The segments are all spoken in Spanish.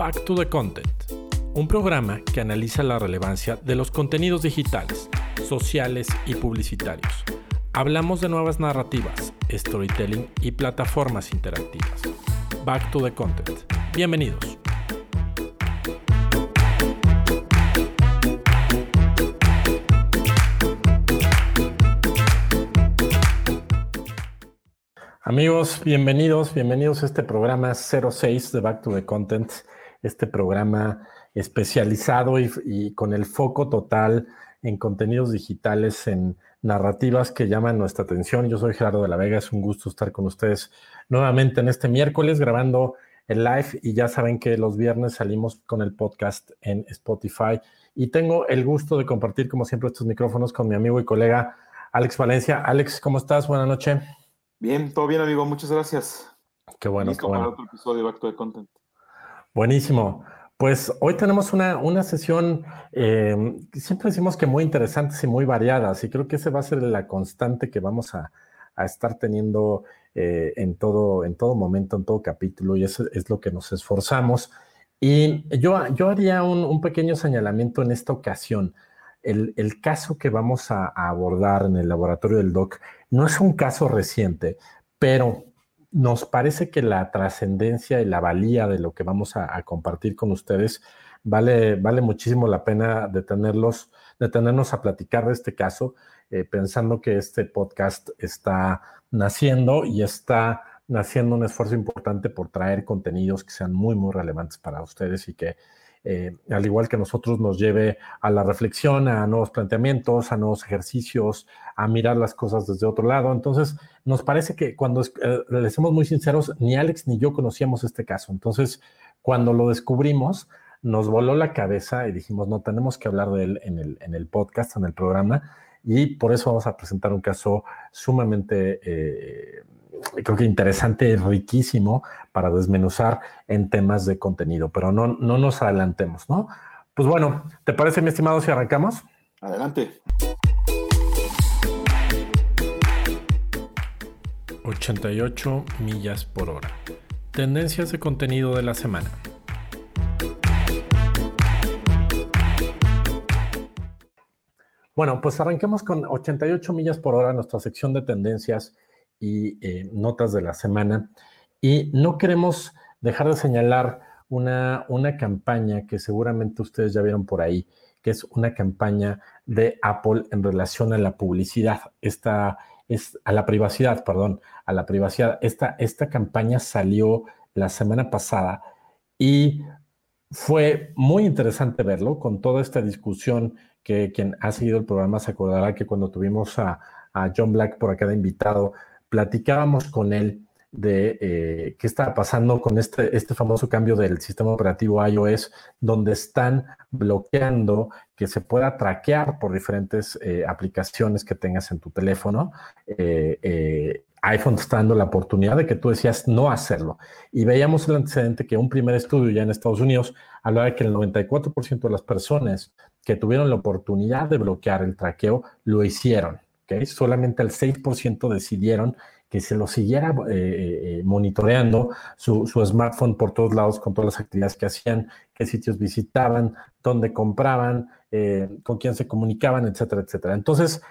Back to the Content, un programa que analiza la relevancia de los contenidos digitales, sociales y publicitarios. Hablamos de nuevas narrativas, storytelling y plataformas interactivas. Back to the Content. Bienvenidos. Amigos, bienvenidos, bienvenidos a este programa 06 de Back to the Content, este programa especializado y, con el foco total en contenidos digitales, en narrativas que llaman nuestra atención. Yo soy Gerardo de la Vega, es un gusto estar con ustedes nuevamente en este miércoles grabando el live y ya saben que los viernes salimos con el podcast en Spotify y tengo el gusto de compartir como siempre estos micrófonos con mi amigo y colega Alex Valencia. Alex, ¿cómo estás? Buenas noches. Bien, todo bien, amigo. Muchas gracias. Qué bueno, qué bueno. otro episodio de Back to Content. Buenísimo. Pues hoy tenemos una, una sesión, eh, siempre decimos que muy interesante y muy variadas, y creo que esa va a ser la constante que vamos a, estar teniendo eh, en, todo, en todo momento, en todo capítulo, y eso es lo que nos esforzamos. Y yo, yo haría un, pequeño señalamiento en esta ocasión. El, el caso que vamos a, a abordar en el laboratorio del DOC no es un caso reciente, pero nos parece que la trascendencia y la valía de lo que vamos a, compartir con ustedes vale, vale muchísimo la pena detenerlos, detenernos a platicar de este caso, eh, pensando que este podcast está naciendo y está naciendo un esfuerzo importante por traer contenidos que sean muy, muy relevantes para ustedes y que eh, al igual que nosotros, nos lleve a la reflexión, a nuevos planteamientos, a nuevos ejercicios, a mirar las cosas desde otro lado. Entonces, nos parece que cuando eh, les somos muy sinceros, ni Alex ni yo conocíamos este caso. Entonces, cuando lo descubrimos, nos voló la cabeza y dijimos, no, tenemos que hablar de él en el, en el podcast, en el programa, y por eso vamos a presentar un caso sumamente... Eh, creo que interesante, riquísimo para desmenuzar en temas de contenido, pero no, no nos adelantemos, ¿no? Pues bueno, ¿te parece, mi estimado, si arrancamos? Adelante. 88 millas por hora. Tendencias de contenido de la semana. Bueno, pues arranquemos con 88 millas por hora, nuestra sección de tendencias y eh, notas de la semana. Y no queremos dejar de señalar una, una campaña que seguramente ustedes ya vieron por ahí, que es una campaña de Apple en relación a la publicidad, esta es a la privacidad, perdón, a la privacidad. Esta, esta campaña salió la semana pasada y fue muy interesante verlo con toda esta discusión que quien ha seguido el programa se acordará que cuando tuvimos a, a John Black por acá de invitado, platicábamos con él de eh, qué estaba pasando con este, este famoso cambio del sistema operativo iOS, donde están bloqueando que se pueda traquear por diferentes eh, aplicaciones que tengas en tu teléfono. Eh, iPhone está dando la oportunidad de que tú decías no hacerlo. Y veíamos el antecedente que un primer estudio ya en Estados Unidos hablaba de que el 94% de las personas que tuvieron la oportunidad de bloquear el traqueo lo hicieron. Solamente el 6% decidieron que se lo siguiera eh, eh, eh, monitoreando su, smartphone por todos lados con todas las actividades que hacían, qué sitios visitaban, dónde compraban, con quién se comunicaban, etcétera, etcétera. Entonces,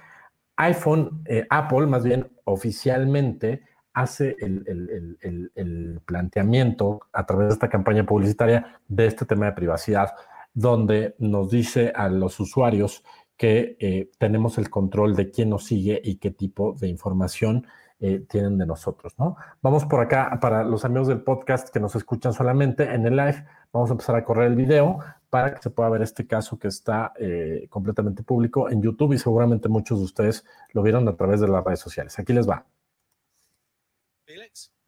iPhone, Apple más bien oficialmente hace el, el, planteamiento a través de esta campaña publicitaria de este tema de privacidad, donde nos dice a los usuarios que eh, tenemos el control de quién nos sigue y qué tipo de información eh, tienen de nosotros, ¿no? Vamos por acá para los amigos del podcast que nos escuchan solamente en el live. Vamos a empezar a correr el video para que se pueda ver este caso que está eh, completamente público en YouTube y seguramente muchos de ustedes lo vieron a través de las redes sociales. Aquí les va. Felix.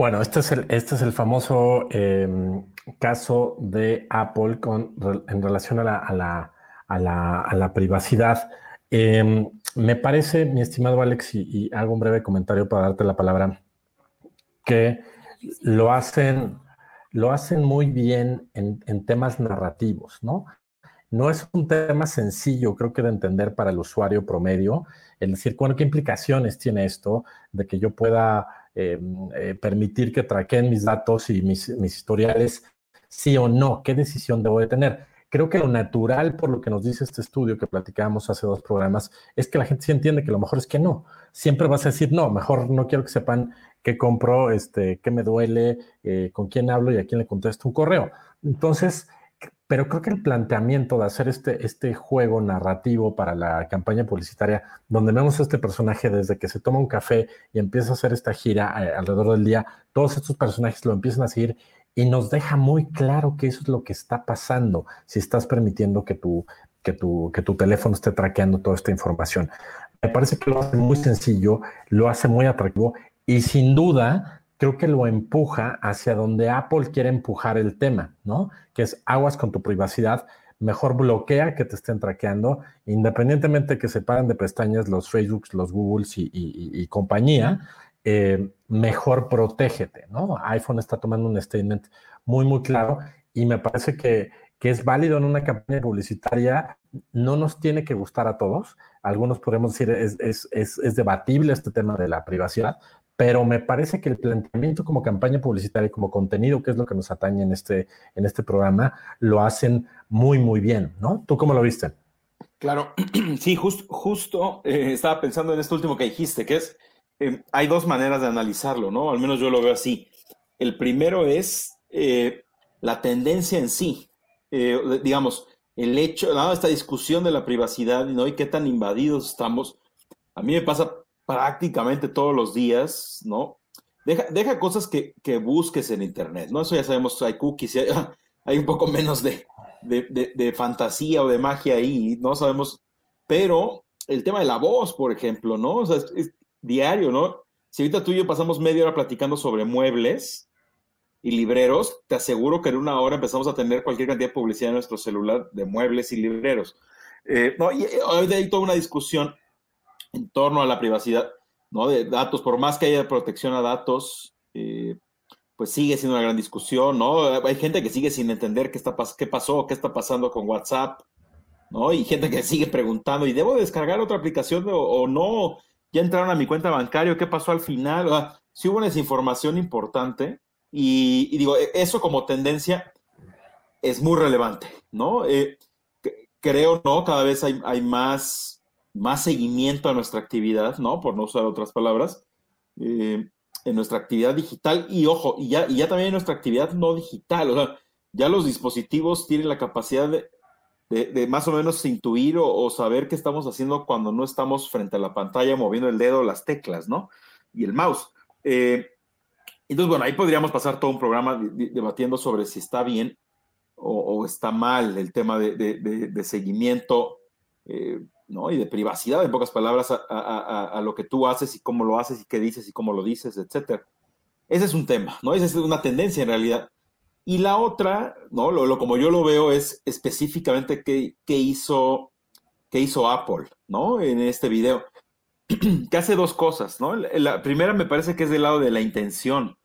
Bueno, este es el, este es el famoso em, caso de Apple con, en relación a la, a la, privacidad. Em, me parece, mi estimado Alex, y, hago un breve comentario para darte la palabra, que lo hacen, lo hacen muy bien en, en temas narrativos, ¿no? no es un tema sencillo, creo que de entender para el usuario promedio, el decir, bueno, ¿qué implicaciones tiene esto de que yo pueda permitir que traqueen mis datos y mis, historiales, sí o no? ¿Qué decisión debo de tener? Creo que lo natural, por lo que nos dice este estudio que platicábamos hace dos programas, es que la gente sí entiende que lo mejor es que no. Siempre vas a decir, no, mejor no quiero que sepan qué compro, este, qué me duele, eh, con quién hablo y a quién le contesto un correo. Entonces, pero creo que el planteamiento de hacer este, este juego narrativo para la campaña publicitaria, donde vemos a este personaje desde que se toma un café y empieza a hacer esta gira eh, alrededor del día, todos estos personajes lo empiezan a seguir y nos deja muy claro que eso es lo que está pasando si estás permitiendo que tu, que tu, que tu teléfono esté traqueando toda esta información. Me parece que lo hace muy sencillo, lo hace muy atractivo y sin duda creo que lo empuja hacia donde Apple quiere empujar el tema, ¿no? Que es aguas con tu privacidad, mejor bloquea que te estén traqueando, independientemente que se paren de pestañas los Facebooks, los Googles y, compañía, eh, mejor protégete, ¿no? iPhone está tomando un statement muy, muy claro y me parece que, es válido en una campaña publicitaria, no nos tiene que gustar a todos, algunos podemos decir es, es, es debatible este tema de la privacidad, pero me parece que el planteamiento como campaña publicitaria y como contenido, que es lo que nos atañe en este, en este programa, lo hacen muy, muy bien, ¿no? ¿Tú cómo lo viste? Claro, sí, justo eh, estaba pensando en esto último que dijiste, que es, eh, hay dos maneras de analizarlo, ¿no? Al menos yo lo veo así. El primero es eh, la tendencia en sí, digamos, el hecho, ¿no? esta discusión de la privacidad, ¿no? Y qué tan invadidos estamos. A mí me pasa prácticamente todos los días, ¿no? Deja, cosas que, que, busques en Internet, ¿no? Eso ya sabemos, hay cookies, hay, un poco menos de, fantasía o de magia ahí, no sabemos, pero el tema de la voz, por ejemplo, ¿no? O sea, es, diario, ¿no? Si ahorita tú y yo pasamos media hora platicando sobre muebles y libreros, te aseguro que en una hora empezamos a tener cualquier cantidad de publicidad en nuestro celular de muebles y libreros. Eh, no, y eh, hoy hay toda una discusión en torno a la privacidad ¿no? de datos, por más que haya protección a datos, eh, pues sigue siendo una gran discusión, ¿no? Hay gente que sigue sin entender qué, está, qué pasó, qué está pasando con WhatsApp, ¿no? Y gente que sigue preguntando, ¿y debo descargar otra aplicación o, no? ¿Ya entraron a mi cuenta bancaria? ¿Qué pasó al final? O sí hubo una desinformación importante y, digo, e, eso como tendencia es muy relevante, ¿no? Eh, creo, ¿no? Cada vez hay, hay más más seguimiento a nuestra actividad, ¿no? Por no usar otras palabras, eh, en nuestra actividad digital y ojo, y ya, y ya también en nuestra actividad no digital, o sea, ya los dispositivos tienen la capacidad de, de, más o menos intuir o, saber qué estamos haciendo cuando no estamos frente a la pantalla moviendo el dedo, las teclas, ¿no? Y el mouse. Eh, entonces, bueno, ahí podríamos pasar todo un programa debatiendo sobre si está bien o, está mal el tema de, seguimiento. Eh, ¿no? Y de privacidad, en pocas palabras, a, lo que tú haces y cómo lo haces y qué dices y cómo lo dices, etcétera. Ese es un tema, ¿no? Esa es una tendencia en realidad. Y la otra, ¿no? Lo, como yo lo veo es específicamente qué, qué, hizo, qué hizo Apple, ¿no? En este video. que hace dos cosas, ¿no? La primera me parece que es del lado de la intención,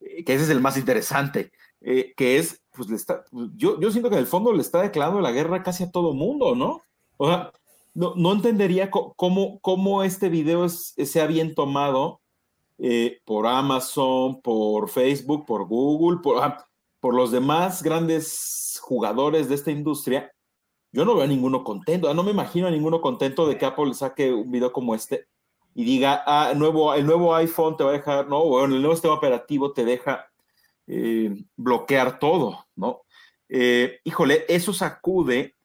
eh, que ese es el más interesante, eh, que es, pues, le está, yo, yo siento que en el fondo le está declarando la guerra casi a todo mundo, ¿no? O sea, no, entendería cómo, este video sea bien tomado eh, por Amazon, por Facebook, por Google, por, ah, por los demás grandes jugadores de esta industria. Yo no veo a ninguno contento, no me imagino a ninguno contento de que Apple saque un video como este y diga, ah, el nuevo, el nuevo iPhone te va a dejar, no, bueno, el nuevo sistema operativo te deja eh, bloquear todo, ¿no? Eh, híjole, eso sacude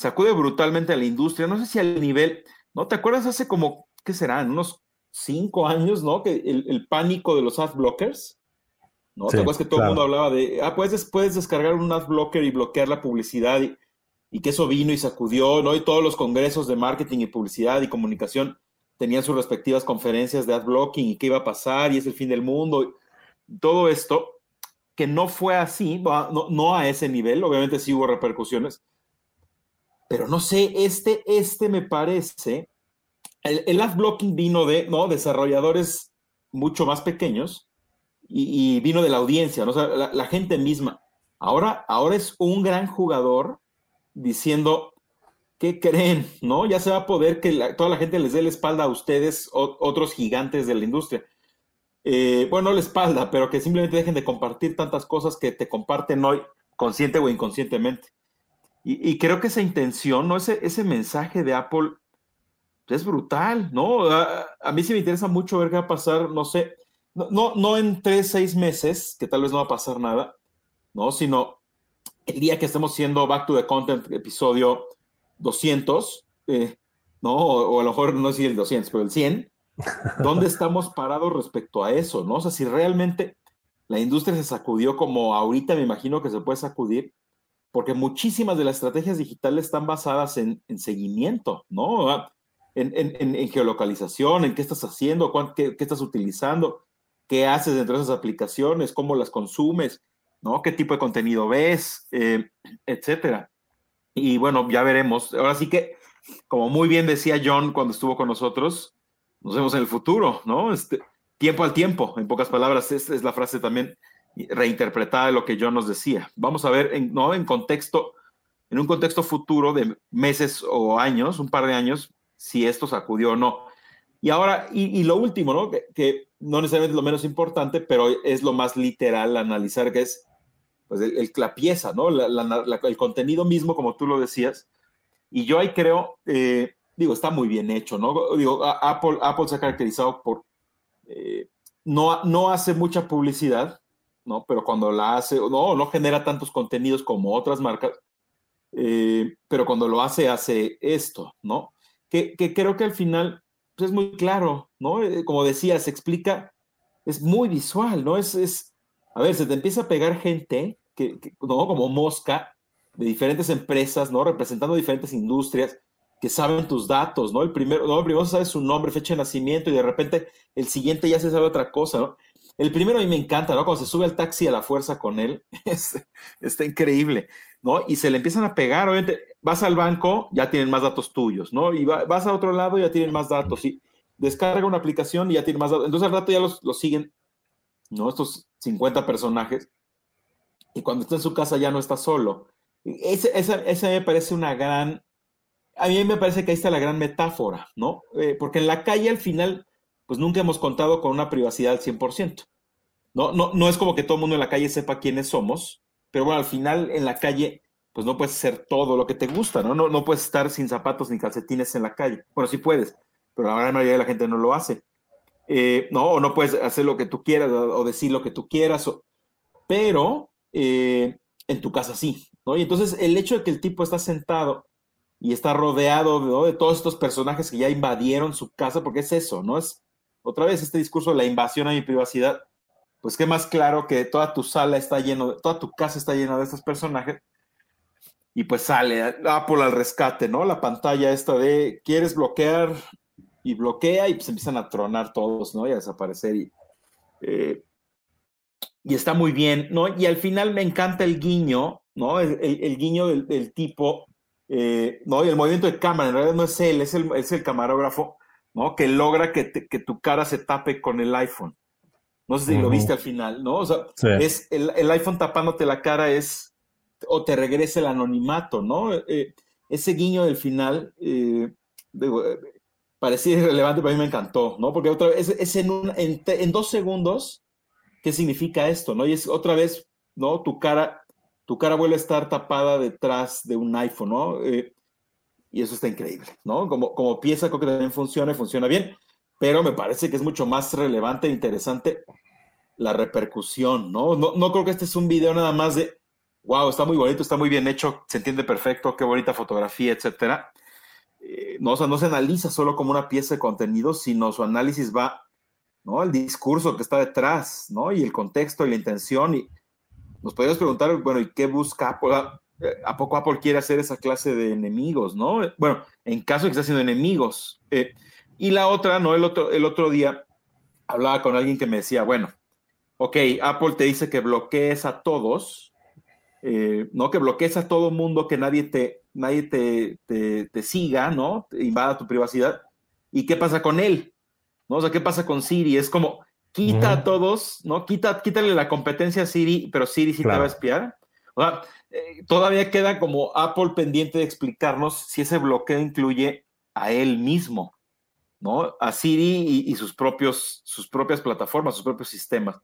sacude brutalmente a la industria. No sé si al nivel, ¿no? ¿Te acuerdas hace como, ¿qué serán? Unos cinco años, ¿no? Que el, pánico de los ad blockers. ¿No? ¿Te acuerdas que todo el mundo hablaba de, ah, puedes, puedes descargar un ad blocker y bloquear la publicidad y, y, que eso vino y sacudió, ¿no? Y todos los congresos de marketing y publicidad y comunicación tenían sus respectivas conferencias de ad blocking y qué iba a pasar y es el fin del mundo. todo esto, que no fue así, no, no a ese nivel, obviamente sí hubo repercusiones, pero no sé, este, este me parece, el, el ad blocking vino de ¿no? desarrolladores mucho más pequeños y, vino de la audiencia, ¿no? la, gente misma. Ahora, ahora es un gran jugador diciendo, ¿qué creen? ¿No? Ya se va a poder que toda la gente les dé la espalda a ustedes, otros gigantes de la industria. Eh, bueno, no la espalda, pero que simplemente dejen de compartir tantas cosas que te comparten hoy, consciente o inconscientemente. Y, creo que esa intención, ¿no? Ese, ese mensaje de Apple es brutal, ¿no? A, mí sí me interesa mucho ver qué va a pasar, no sé, no, no, en tres, seis meses, que tal vez no va a pasar nada, ¿no? Sino el día que estemos haciendo Back to the Content, episodio 200, eh, ¿no? O, a lo mejor no si el 200, pero el 100, ¿dónde estamos parados respecto a eso, ¿no? O sea, si realmente la industria se sacudió como ahorita me imagino que se puede sacudir, porque muchísimas de las estrategias digitales están basadas en, seguimiento, ¿no? Ah, en, geolocalización, en qué estás haciendo, qué, estás utilizando, qué haces dentro de esas aplicaciones, cómo las consumes, ¿no? ¿Qué tipo de contenido ves, eh, etcétera? Y bueno, ya veremos. Ahora sí que, como muy bien decía John cuando estuvo con nosotros, nos vemos en el futuro, ¿no? Este, tiempo al tiempo, en pocas palabras, es la frase también reinterpretada de lo que yo nos decía. Vamos a ver, en, ¿no? En contexto, en un contexto futuro de meses o años, un par de años, si esto sacudió o no. Y ahora, y, lo último, ¿no? Que, no necesariamente es lo menos importante, pero es lo más literal analizar, que es pues, el, la pieza, ¿no? el contenido mismo, como tú lo decías. Y yo ahí creo, eh, digo, está muy bien hecho, ¿no? Digo, Apple, Apple se ha caracterizado por, eh, no, no hace mucha publicidad, ¿no? Pero cuando la hace, no, no genera tantos contenidos como otras marcas, eh, pero cuando lo hace, hace esto, ¿no? Que, creo que al final pues, es muy claro, ¿no? Eh, como decía, se explica, es muy visual, ¿no? Es, es a ver, se te empieza a pegar gente, que, ¿no? Como mosca, de diferentes empresas, ¿no? Representando diferentes industrias, que saben tus datos, ¿no? El primero, no, el primero sabe su nombre, fecha de nacimiento y de repente el siguiente ya se sabe otra cosa, ¿no? El primero a mí me encanta, ¿no? Cuando se sube al taxi a la fuerza con él, está increíble, ¿no? Y se le empiezan a pegar, obviamente, vas al banco, ya tienen más datos tuyos, ¿no? Y vas a otro lado, ya tienen más datos, y descarga una aplicación y ya tienen más datos. Entonces al rato ya los, siguen, ¿no? Estos 50 personajes, y cuando está en su casa ya no está solo. Ese, esa, me parece una gran, a mí me parece que ahí está la gran metáfora, ¿no? Eh, porque en la calle al final pues nunca hemos contado con una privacidad al 100%. No, no, no es como que todo el mundo en la calle sepa quiénes somos, pero bueno, al final en la calle, pues no puedes hacer todo lo que te gusta, ¿no? No, no puedes estar sin zapatos ni calcetines en la calle. Bueno, sí puedes, pero la gran mayoría de la gente no lo hace. Eh, no, o no puedes hacer lo que tú quieras o, decir lo que tú quieras, pero eh, en tu casa sí, ¿no? Y entonces el hecho de que el tipo está sentado y está rodeado de todos estos personajes que ya invadieron su casa, porque es eso, ¿no? Es otra vez este discurso de la invasión a mi privacidad, pues qué más claro que toda tu sala está lleno, toda tu casa está llena de estos personajes. Y pues sale Apple al rescate, ¿no? La pantalla esta de quieres bloquear y bloquea y pues empiezan a tronar todos, ¿no? Y a desaparecer. Y, eh, está muy bien, ¿no? Y al final me encanta el guiño, ¿no? El, guiño del, tipo, eh, ¿no? Y el movimiento de cámara, en realidad no es él, es el, es el camarógrafo ¿no? Que logra que, tu cara se tape con el iPhone. No sé si lo viste al final, ¿no? O sea, es el, iPhone tapándote la cara es, o te regresa el anonimato, ¿no? Eh, ese guiño del final, eh, eh, parecía irrelevante, pero a mí me encantó, ¿no? Porque otra vez, es, en, en, dos segundos, ¿qué significa esto, no? Y es otra vez, ¿no? Tu cara, tu cara vuelve a estar tapada detrás de un iPhone, ¿no? Y eso está increíble, ¿no? Como, como pieza creo que también funciona y funciona bien, pero me parece que es mucho más relevante e interesante la repercusión, ¿no? ¿no? No creo que este es un video nada más de, wow, está muy bonito, está muy bien hecho, se entiende perfecto, qué bonita fotografía, etcétera. Eh, no, o sea, no se analiza solo como una pieza de contenido, sino su análisis va, ¿no? El discurso que está detrás, ¿no? Y el contexto y la intención. Y nos podríamos preguntar, bueno, ¿y qué busca? ¿A poco Apple quiere hacer esa clase de enemigos, no? Bueno, en caso de que esté haciendo enemigos. Eh, y la otra, ¿no? El otro, el otro día hablaba con alguien que me decía, bueno, ok, Apple te dice que bloquees a todos, eh, ¿no? Que bloquees a todo mundo, que nadie te, nadie te, te, siga, ¿no? Te invada tu privacidad. ¿Y qué pasa con él? ¿No? O sea, ¿qué pasa con Siri? Es como, quita a todos, ¿no? Quita, quítale la competencia a Siri, pero Siri sí te va a espiar. O sea, eh, todavía queda como Apple pendiente de explicarnos si ese bloqueo incluye a él mismo, ¿no? A Siri y, sus, propios, sus propias plataformas, sus propios sistemas.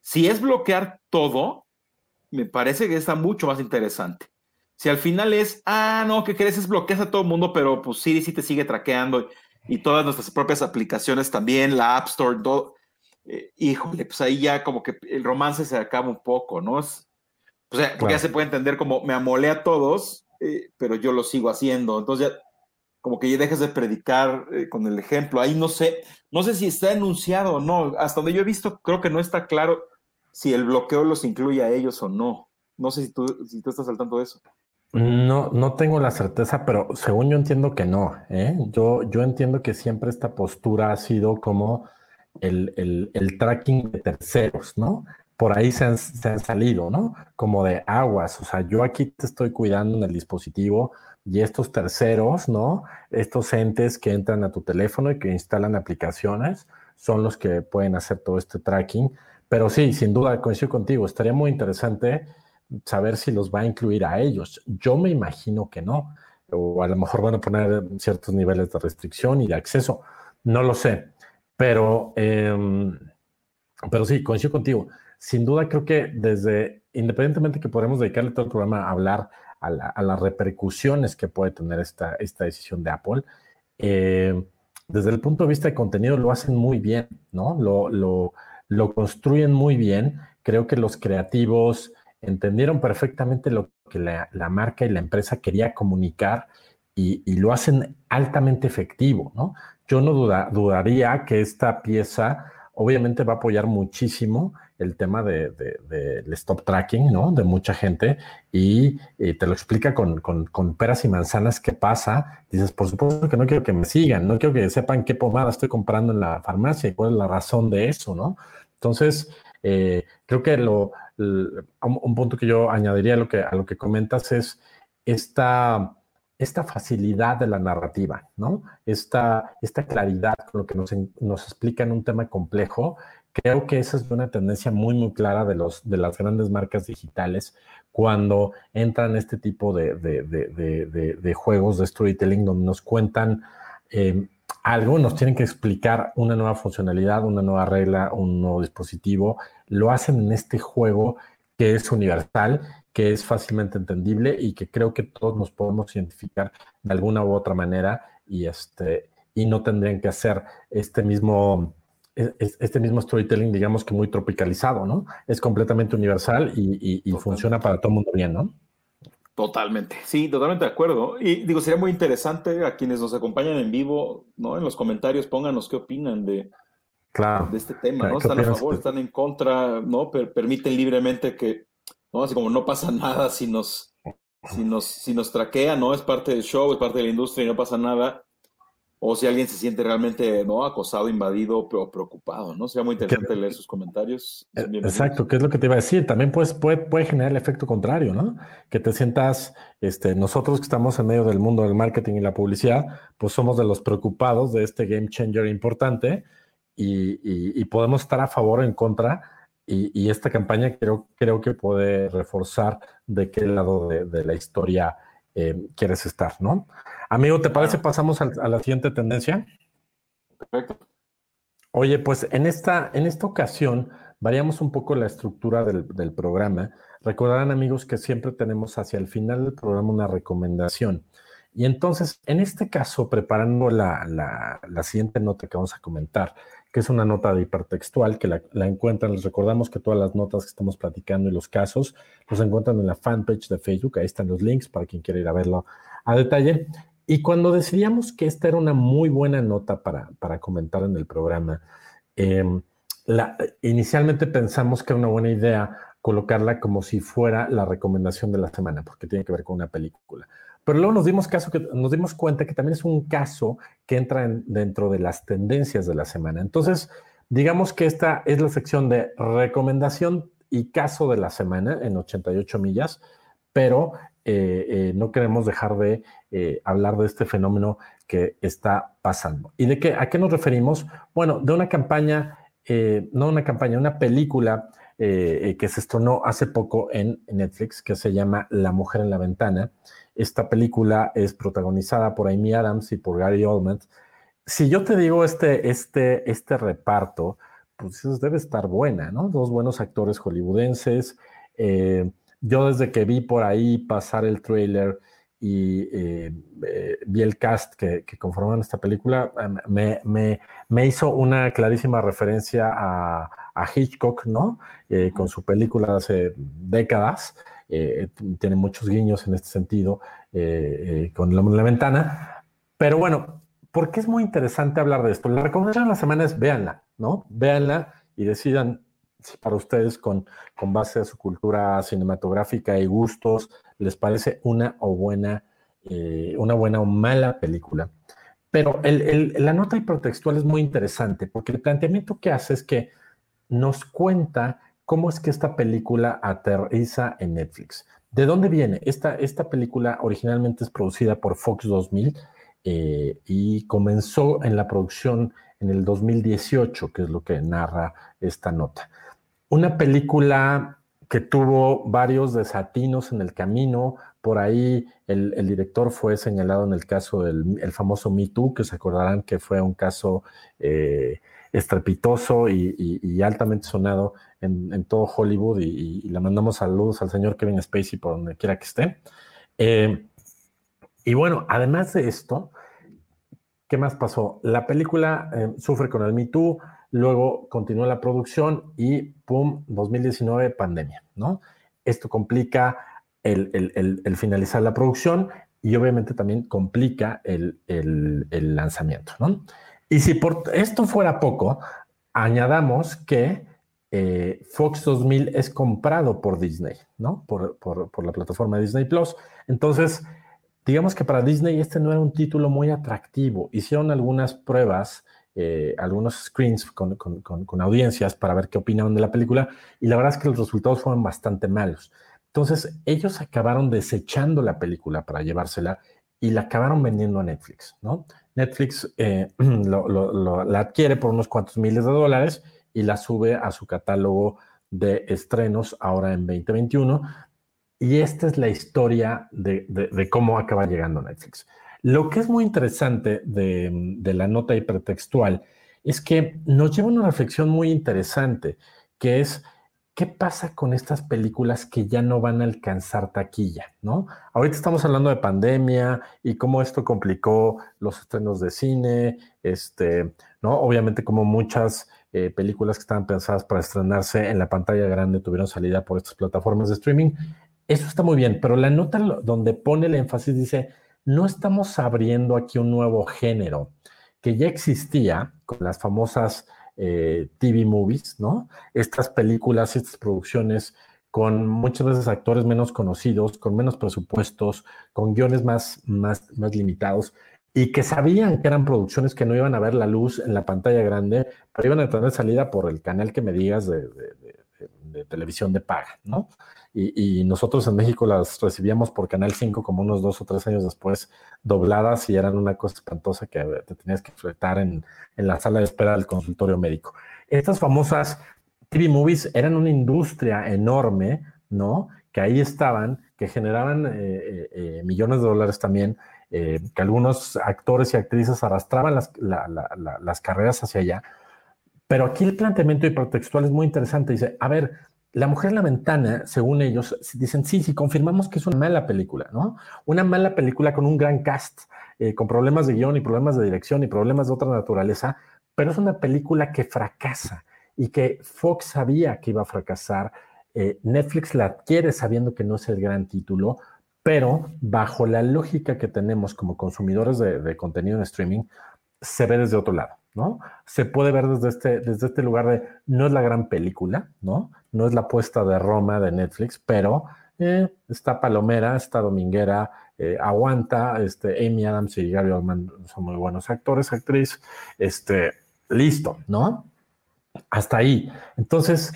Si es bloquear todo, me parece que está mucho más interesante. Si al final es, ah, no, ¿qué crees? Es bloqueas a todo el mundo, pero pues Siri sí te sigue traqueando y, todas nuestras propias aplicaciones también, la App Store, todo. Eh, híjole, pues ahí ya como que el romance se acaba un poco, ¿no? Es, o sea, porque ya se puede entender como me amolé a todos, eh, pero yo lo sigo haciendo. Entonces ya como que ya dejas de predicar eh, con el ejemplo. Ahí no sé, no sé si está enunciado o no. Hasta donde yo he visto, creo que no está claro si el bloqueo los incluye a ellos o no. No sé si tú, si tú estás al tanto de eso. No, no tengo la certeza, pero según yo entiendo que no. ¿eh? Yo, yo entiendo que siempre esta postura ha sido como el, el, el tracking de terceros, ¿no? Por ahí se han, salido, ¿no? Como de aguas, o sea, yo aquí te estoy cuidando en el dispositivo y estos terceros, ¿no? Estos entes que entran a tu teléfono y que instalan aplicaciones son los que pueden hacer todo este tracking. Pero sí, sin duda, coincido contigo, estaría muy interesante saber si los va a incluir a ellos. Yo me imagino que no, o a lo mejor van a poner ciertos niveles de restricción y de acceso, no lo sé, pero, em, pero sí, coincido contigo sin duda creo que desde, independientemente que podemos dedicarle todo el programa a hablar a, las repercusiones que puede tener esta, esta decisión de Apple, eh, desde el punto de vista de contenido lo hacen muy bien, ¿no? Lo, lo, construyen muy bien. Creo que los creativos entendieron perfectamente lo que la, la marca y la empresa quería comunicar y, lo hacen altamente efectivo, ¿no? Yo no duda, dudaría que esta pieza obviamente va a apoyar muchísimo el tema del de, stop tracking, ¿no? De mucha gente y, te lo explica con, peras y manzanas qué pasa. Dices, por supuesto que no quiero que me sigan, no quiero que sepan qué pomada estoy comprando en la farmacia y cuál es la razón de eso, ¿no? Entonces, eh, creo que lo, un punto que yo añadiría a lo que, a lo que comentas es esta esta facilidad de la narrativa, ¿no? Esta, esta claridad con lo que nos, nos explica en un tema complejo Creo que esa es una tendencia muy, muy clara de, los, de las grandes marcas digitales cuando entran este tipo de, de, juegos de storytelling donde nos cuentan eh, algo, nos tienen que explicar una nueva funcionalidad, una nueva regla, un nuevo dispositivo. Lo hacen en este juego que es universal, que es fácilmente entendible y que creo que todos nos podemos identificar de alguna u otra manera y, este, y no tendrían que hacer este mismo este mismo storytelling, digamos que muy tropicalizado, ¿no? Es completamente universal y, funciona para todo el mundo bien, ¿no? Totalmente, sí, totalmente de acuerdo. Y digo, sería muy interesante a quienes nos acompañan en vivo, ¿no? En los comentarios pónganos qué opinan de, claro. de este tema, ¿no? ¿Están a favor, están en contra, ¿no? permiten libremente que, ¿no? Así como no pasa nada si nos, si nos, si nos traquea, ¿no? Es parte del show, es parte de la industria y no pasa nada o si alguien se siente realmente no acosado, invadido o preocupado, ¿no? Sería muy interesante leer sus comentarios. Eh, exacto, ¿qué es lo que te iba a decir? También pues, puede, puede generar el efecto contrario, ¿no? Que te sientas, este, nosotros que estamos en medio del mundo del marketing y la publicidad, pues somos de los preocupados de este game changer importante y, podemos estar a favor o en contra. Y, esta campaña creo, creo que puede reforzar de qué lado de la historia eh, quieres estar, ¿no? Amigo, ¿te parece pasamos a, la siguiente tendencia? Perfecto. Oye, pues en esta, en esta ocasión variamos un poco la estructura del, programa. Recordarán amigos que siempre tenemos hacia el final del programa una recomendación. Y entonces, en este caso, preparando la, la siguiente nota que vamos a comentar, que es una nota de hipertextual que la, encuentran. Les recordamos que todas las notas que estamos platicando y los casos los encuentran en la fanpage de Facebook. Ahí están los links para quien quiera ir a verlo a detalle. Y cuando decidíamos que esta era una muy buena nota para, para comentar en el programa, em, inicialmente pensamos que era una buena idea colocarla como si fuera la recomendación de la semana, porque tiene que ver con una película. Pero luego nos dimos, caso que, nos dimos cuenta que también es un caso que entra dentro de las tendencias de la semana. Entonces, digamos que esta es la sección de recomendación y caso de la semana en 88 millas, pero eh, eh, no queremos dejar de eh, hablar de este fenómeno que está pasando. ¿Y de qué, a qué nos referimos? Bueno, de una campaña, no una campaña, una película que se estrenó hace poco en Netflix que se llama La Mujer en la Ventana. Esta película es protagonizada por Amy Adams y por Gary Oldman. Si yo te digo este, este, este reparto, pues debe estar buena, ¿no? Dos buenos actores hollywoodenses. Yo desde que vi por ahí pasar el trailer y eh, eh, vi el cast que, que conforman esta película, me, me, me, hizo una clarísima referencia a, a Hitchcock, ¿no? Eh, con su película hace décadas. tiene muchos guiños en este sentido con la, la, ventana. Pero bueno, ¿por qué es muy interesante hablar de esto? La recomendación de la semana es véanla, ¿no? Véanla y decidan para ustedes con, con base a su cultura cinematográfica y gustos les parece una o buena, eh, una buena o mala película. Pero la nota hipertextual es muy interesante porque el planteamiento que hace es que nos cuenta cómo es que esta película aterriza en Netflix. ¿De dónde viene? Esta, esta película originalmente es producida por Fox 2000 eh, y comenzó en la producción en el 2018, que es lo que narra esta nota. Una película que tuvo varios desatinos en el camino. Por ahí el, director fue señalado en el caso del famoso Me Too, que se acordarán que fue un caso eh, estrepitoso y, altamente sonado en, todo Hollywood. Y, le mandamos saludos al señor Kevin Spacey por donde quiera que esté. Eh, y bueno, además de esto, ¿qué más pasó? La película eh, sufre con el Me Too luego continuó la producción y ¡pum! 2019, pandemia, ¿no? Esto complica el, finalizar la producción y obviamente también complica el, lanzamiento, ¿no? Y si por esto fuera poco, añadamos que eh, Fox 2000 es comprado por Disney, ¿no? Por, por, la plataforma Disney Plus. Entonces, digamos que para Disney este no era un título muy atractivo. Hicieron algunas pruebas eh, algunos screens con, audiencias para ver qué opinaban de la película y la verdad es que los resultados fueron bastante malos. Entonces ellos acabaron desechando la película para llevársela y la acabaron vendiendo a Netflix, ¿no? Netflix eh, la adquiere por unos cuantos miles de dólares y la sube a su catálogo de estrenos ahora en 2021. Y esta es la historia de, de cómo acaba llegando Netflix. Lo que es muy interesante de, la nota hipertextual es que nos lleva a una reflexión muy interesante, que es qué pasa con estas películas que ya no van a alcanzar taquilla, ¿no? Ahorita estamos hablando de pandemia y cómo esto complicó los estrenos de cine, este, ¿no? Obviamente como muchas eh, películas que estaban pensadas para estrenarse en la pantalla grande tuvieron salida por estas plataformas de streaming. Eso está muy bien, pero la nota donde pone el énfasis dice, no estamos abriendo aquí un nuevo género que ya existía con las famosas eh, TV movies, ¿no? Estas películas, estas producciones con muchas veces actores menos conocidos, con menos presupuestos, con guiones más, más, más limitados y que sabían que eran producciones que no iban a ver la luz en la pantalla grande, pero iban a tener salida por el canal que me digas de, de televisión de paga, ¿no? Y, nosotros en México las recibíamos por Canal 5 como unos dos o tres años después dobladas y eran una cosa espantosa que te tenías que enfrentar en, en la sala de espera del consultorio médico. Estas famosas TV movies eran una industria enorme, ¿no? Que ahí estaban, que generaban eh, eh, eh, millones de dólares también, que algunos actores y actrices arrastraban las, las carreras hacia allá. Pero aquí el planteamiento hipertextual es muy interesante. Dice, a ver, la mujer en la ventana, según ellos, dicen, sí, sí, confirmamos que es una mala película, ¿no? Una mala película con un gran cast, eh, con problemas de guion y problemas de dirección y problemas de otra naturaleza, pero es una película que fracasa y que Fox sabía que iba a fracasar. Eh, Netflix la adquiere sabiendo que no es el gran título, pero bajo la lógica que tenemos como consumidores de contenido en streaming, se ve desde otro lado. ¿no? Se puede ver desde este, desde este lugar de, no es la gran película, ¿no? No es la puesta de Roma de Netflix, pero eh, está palomera, está dominguera, eh, aguanta, este, Amy Adams y Gary Oldman son muy buenos actores, actriz, este, listo, ¿no? Hasta ahí. Entonces,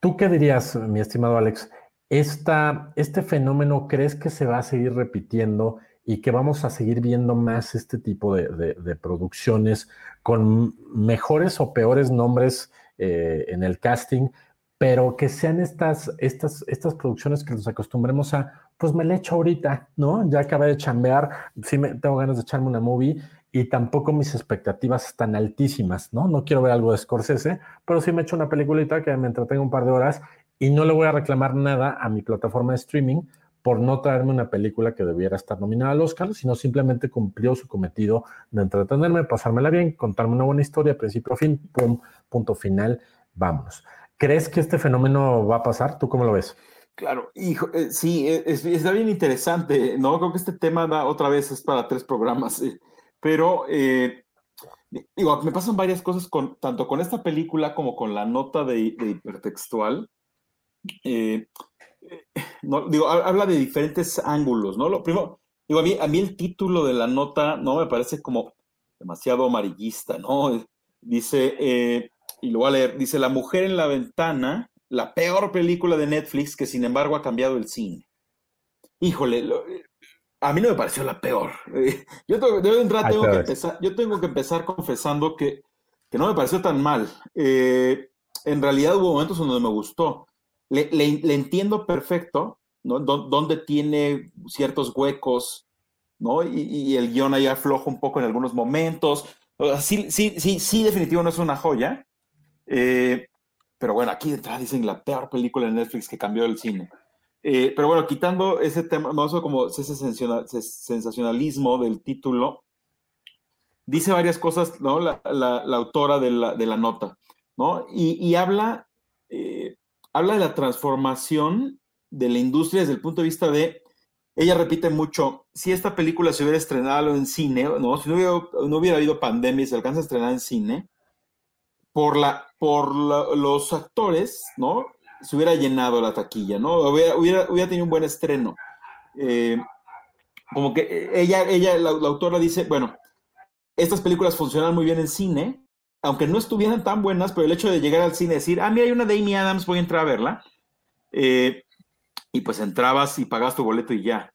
¿tú qué dirías, mi estimado Alex? ¿Este fenómeno crees que se va a seguir repitiendo y que vamos a seguir viendo más este tipo de, producciones con mejores o peores nombres eh, en el casting, pero que sean estas, estas, estas producciones que nos acostumbremos a, pues me la echo ahorita, ¿no? Ya acabé de chambear, sí me, tengo ganas de echarme una movie y tampoco mis expectativas están altísimas, ¿no? No quiero ver algo de Scorsese, pero sí me echo una peliculita que me entretenga un par de horas y no le voy a reclamar nada a mi plataforma de streaming por no traerme una película que debiera estar nominada al Oscar, sino simplemente cumplió su cometido de entretenerme, pasármela bien, contarme una buena historia, principio fin, pum, punto final, vámonos. ¿Crees que este fenómeno va a pasar? ¿Tú cómo lo ves? Claro, hijo, eh, sí, e, está bien interesante, ¿no? Creo que este tema da otra vez es para tres programas, eh, pero eh, me pasan varias cosas con, tanto con esta película como con la nota de, hipertextual. No, digo, habla de diferentes ángulos, ¿no? Lo primero, digo, a mí, a mí el título de la nota, ¿no? Me parece como demasiado amarillista, ¿no? Dice, y lo voy a leer, dice, la mujer en la ventana, la peor película de Netflix que sin embargo ha cambiado el cine. Híjole, a mí no me pareció la peor. yo, tengo, que empezar, yo tengo que empezar confesando que, no me pareció tan mal. Eh, en realidad hubo momentos donde me gustó. Le, entiendo perfecto, ¿no? donde tiene ciertos huecos, ¿no? Y, el guion ahí afloja un poco en algunos momentos. sí, sí, sí, sí, definitivo no es una joya, eh, pero bueno, aquí detrás dicen la peor película de Netflix que cambió el cine. Eh, pero bueno, quitando ese tema, más como ese sensacionalismo del título, dice varias cosas, ¿no? La, autora de la, nota, ¿no? Y, habla, eh, habla de la transformación de la industria desde el punto de vista de, ella repite mucho, si esta película se hubiera estrenado en cine, ¿no? Si no hubiera, no hubiera habido pandemia y se alcanza a estrenar en cine, por, la, por los actores, ¿no? Se hubiera llenado la taquilla, ¿no? Hubiera, hubiera, tenido un buen estreno. Eh, como que ella, ella la, autora dice, bueno, estas películas funcionan muy bien en cine, aunque no estuvieran tan buenas, pero el hecho de llegar al cine y decir, ah, mira, hay una de Amy Adams, voy a entrar a verla. Eh, y pues entrabas y pagas tu boleto y ya.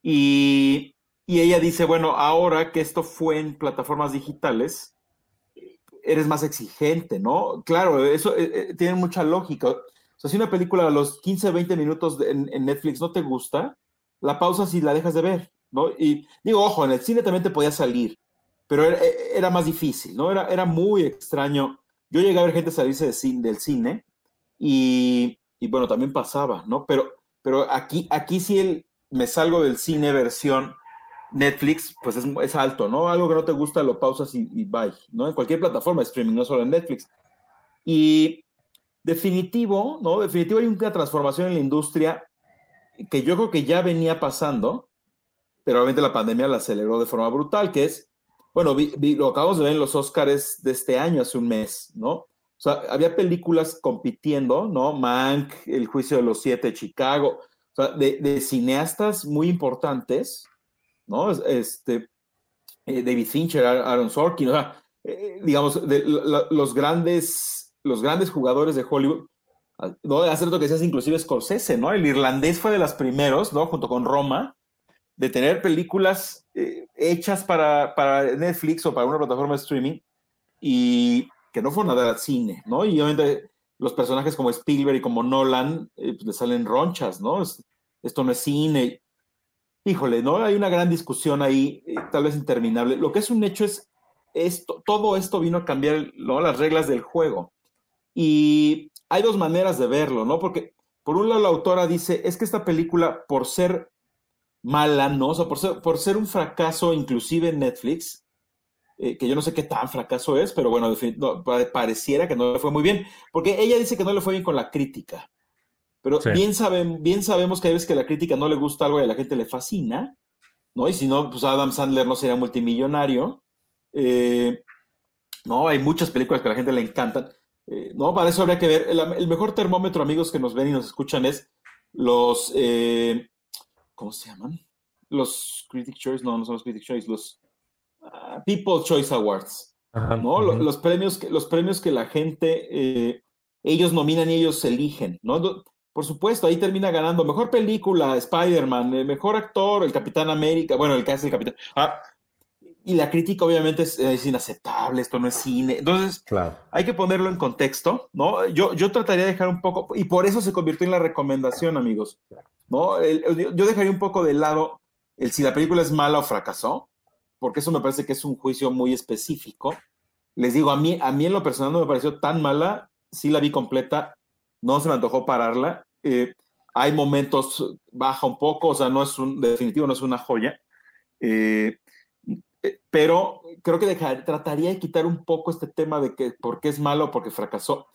Y, y, ella dice, bueno, ahora que esto fue en plataformas digitales, eres más exigente, ¿no? Claro, eso eh, eh, tiene mucha lógica. O sea, si una película a los 15, 20 minutos en, Netflix no te gusta, la pausas y la dejas de ver, ¿no? Y digo, ojo, en el cine también te podía salir, pero era, más difícil, ¿no? Era, era muy extraño. Yo llegué a ver gente salirse de del cine y, y, bueno, también pasaba, ¿no? Pero, pero aquí, aquí sí me salgo del cine versión Netflix, pues es, alto, ¿no? Algo que no te gusta, lo pausas y, y, bye, ¿no? En cualquier plataforma de streaming, no solo en Netflix. Y definitivo, ¿no? Definitivo hay una transformación en la industria que yo creo que ya venía pasando, pero obviamente la pandemia la aceleró de forma brutal, que es, bueno, lo acabamos de ver en los Oscars de este año, hace un mes, ¿no? O sea, había películas compitiendo, ¿no? Mank, El Juicio de los Siete, Chicago, o sea, de, cineastas muy importantes, ¿no? Este, eh, David Fincher, Aaron Sorkin, eh, digamos, los, grandes, los grandes jugadores de Hollywood, ¿no? Hace rato que decías inclusive Scorsese, ¿no? El irlandés fue de los primeros, ¿no? Junto con Roma, de tener películas eh, hechas para, para, Netflix o para una plataforma de streaming y que no fueron nada al cine, ¿no? Y obviamente los personajes como Spielberg y como Nolan pues le salen ronchas, ¿no? esto no es cine. Híjole, ¿no? Hay una gran discusión ahí, eh, tal vez interminable. Lo que es un hecho es, esto, todo esto vino a cambiar las reglas del juego. Y hay dos maneras de verlo, ¿no? Porque por un lado la autora dice, es que esta película, por ser mala, ¿no? O sea, por ser, por ser un fracaso inclusive en Netflix, eh, que yo no sé qué tan fracaso es, pero bueno, pareciera que no le fue muy bien, porque ella dice que no le fue bien con la crítica. Pero bien, saben, bien sabemos que hay veces que a la crítica no le gusta algo y a la gente le fascina, ¿no? Y si no, pues Adam Sandler no sería multimillonario. Eh, no, hay muchas películas que a la gente le encantan. Eh, no, para eso habría que ver. El, mejor termómetro, amigos que nos ven y nos escuchan, es los. Eh, ¿Cómo se llaman? Los Critic Choice, no, no son los Critic Choice, los uh, People's Choice Awards. ¿no? Los, premios que, los premios que la gente, eh, ellos nominan y ellos eligen, ¿no? Por supuesto, ahí termina ganando mejor película, Spider-Man, eh, mejor actor, el Capitán América, bueno, el que hace el Capitán. Ah, y la crítica obviamente es, inaceptable, esto no es cine. Entonces, claro. hay que ponerlo en contexto, ¿no? Yo, yo trataría de dejar un poco, y por eso se convirtió en la recomendación, amigos, ¿no? yo dejaría un poco de lado el si la película es mala o fracasó, porque eso me parece que es un juicio muy específico. Les digo, a mí, a mí en lo personal no me pareció tan mala, sí la vi completa, no se me antojó pararla. Eh, hay momentos, baja un poco, o sea, no es un, definitivo no es una joya. Eh, pero creo que dejar, trataría de quitar un poco este tema de que por qué es malo porque fracasó.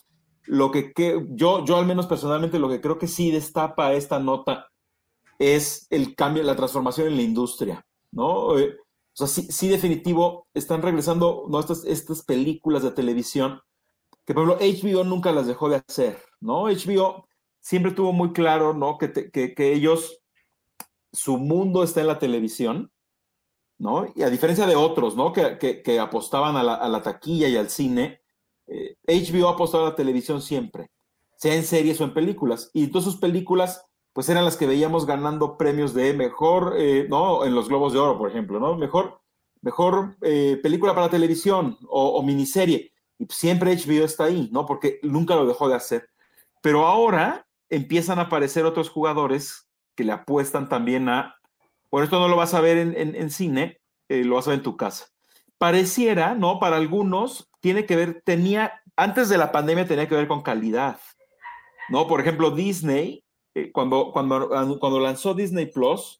Lo que, que, yo, yo al menos personalmente lo que creo que sí destapa esta nota es el cambio, la transformación en la industria, ¿no? Eh, o sea, sí, sí, definitivo, están regresando ¿no? estas, estas películas de televisión que, por ejemplo, HBO nunca las dejó de hacer, ¿no? HBO siempre tuvo muy claro, ¿no? Que, que, que ellos, su mundo está en la televisión ¿no? Y a diferencia de otros, ¿no? Que, apostaban a la, taquilla y al cine, HBO ha apostado a la televisión siempre, sea en series o en películas. Y todas sus películas, pues eran las que veíamos ganando premios de mejor, eh, ¿no? En los Globos de Oro, por ejemplo, ¿no? Mejor, mejor eh, película para televisión o, o miniserie. Y siempre HBO está ahí, ¿no? Porque nunca lo dejó de hacer. Pero ahora empiezan a aparecer otros jugadores que le apuestan también a por esto no lo vas a ver en, cine, eh, lo vas a ver en tu casa. Pareciera, ¿no? Para algunos, tiene que ver, tenía, antes de la pandemia tenía que ver con calidad, ¿no? Por ejemplo, Disney, eh, cuando, cuando, cuando lanzó Disney Plus,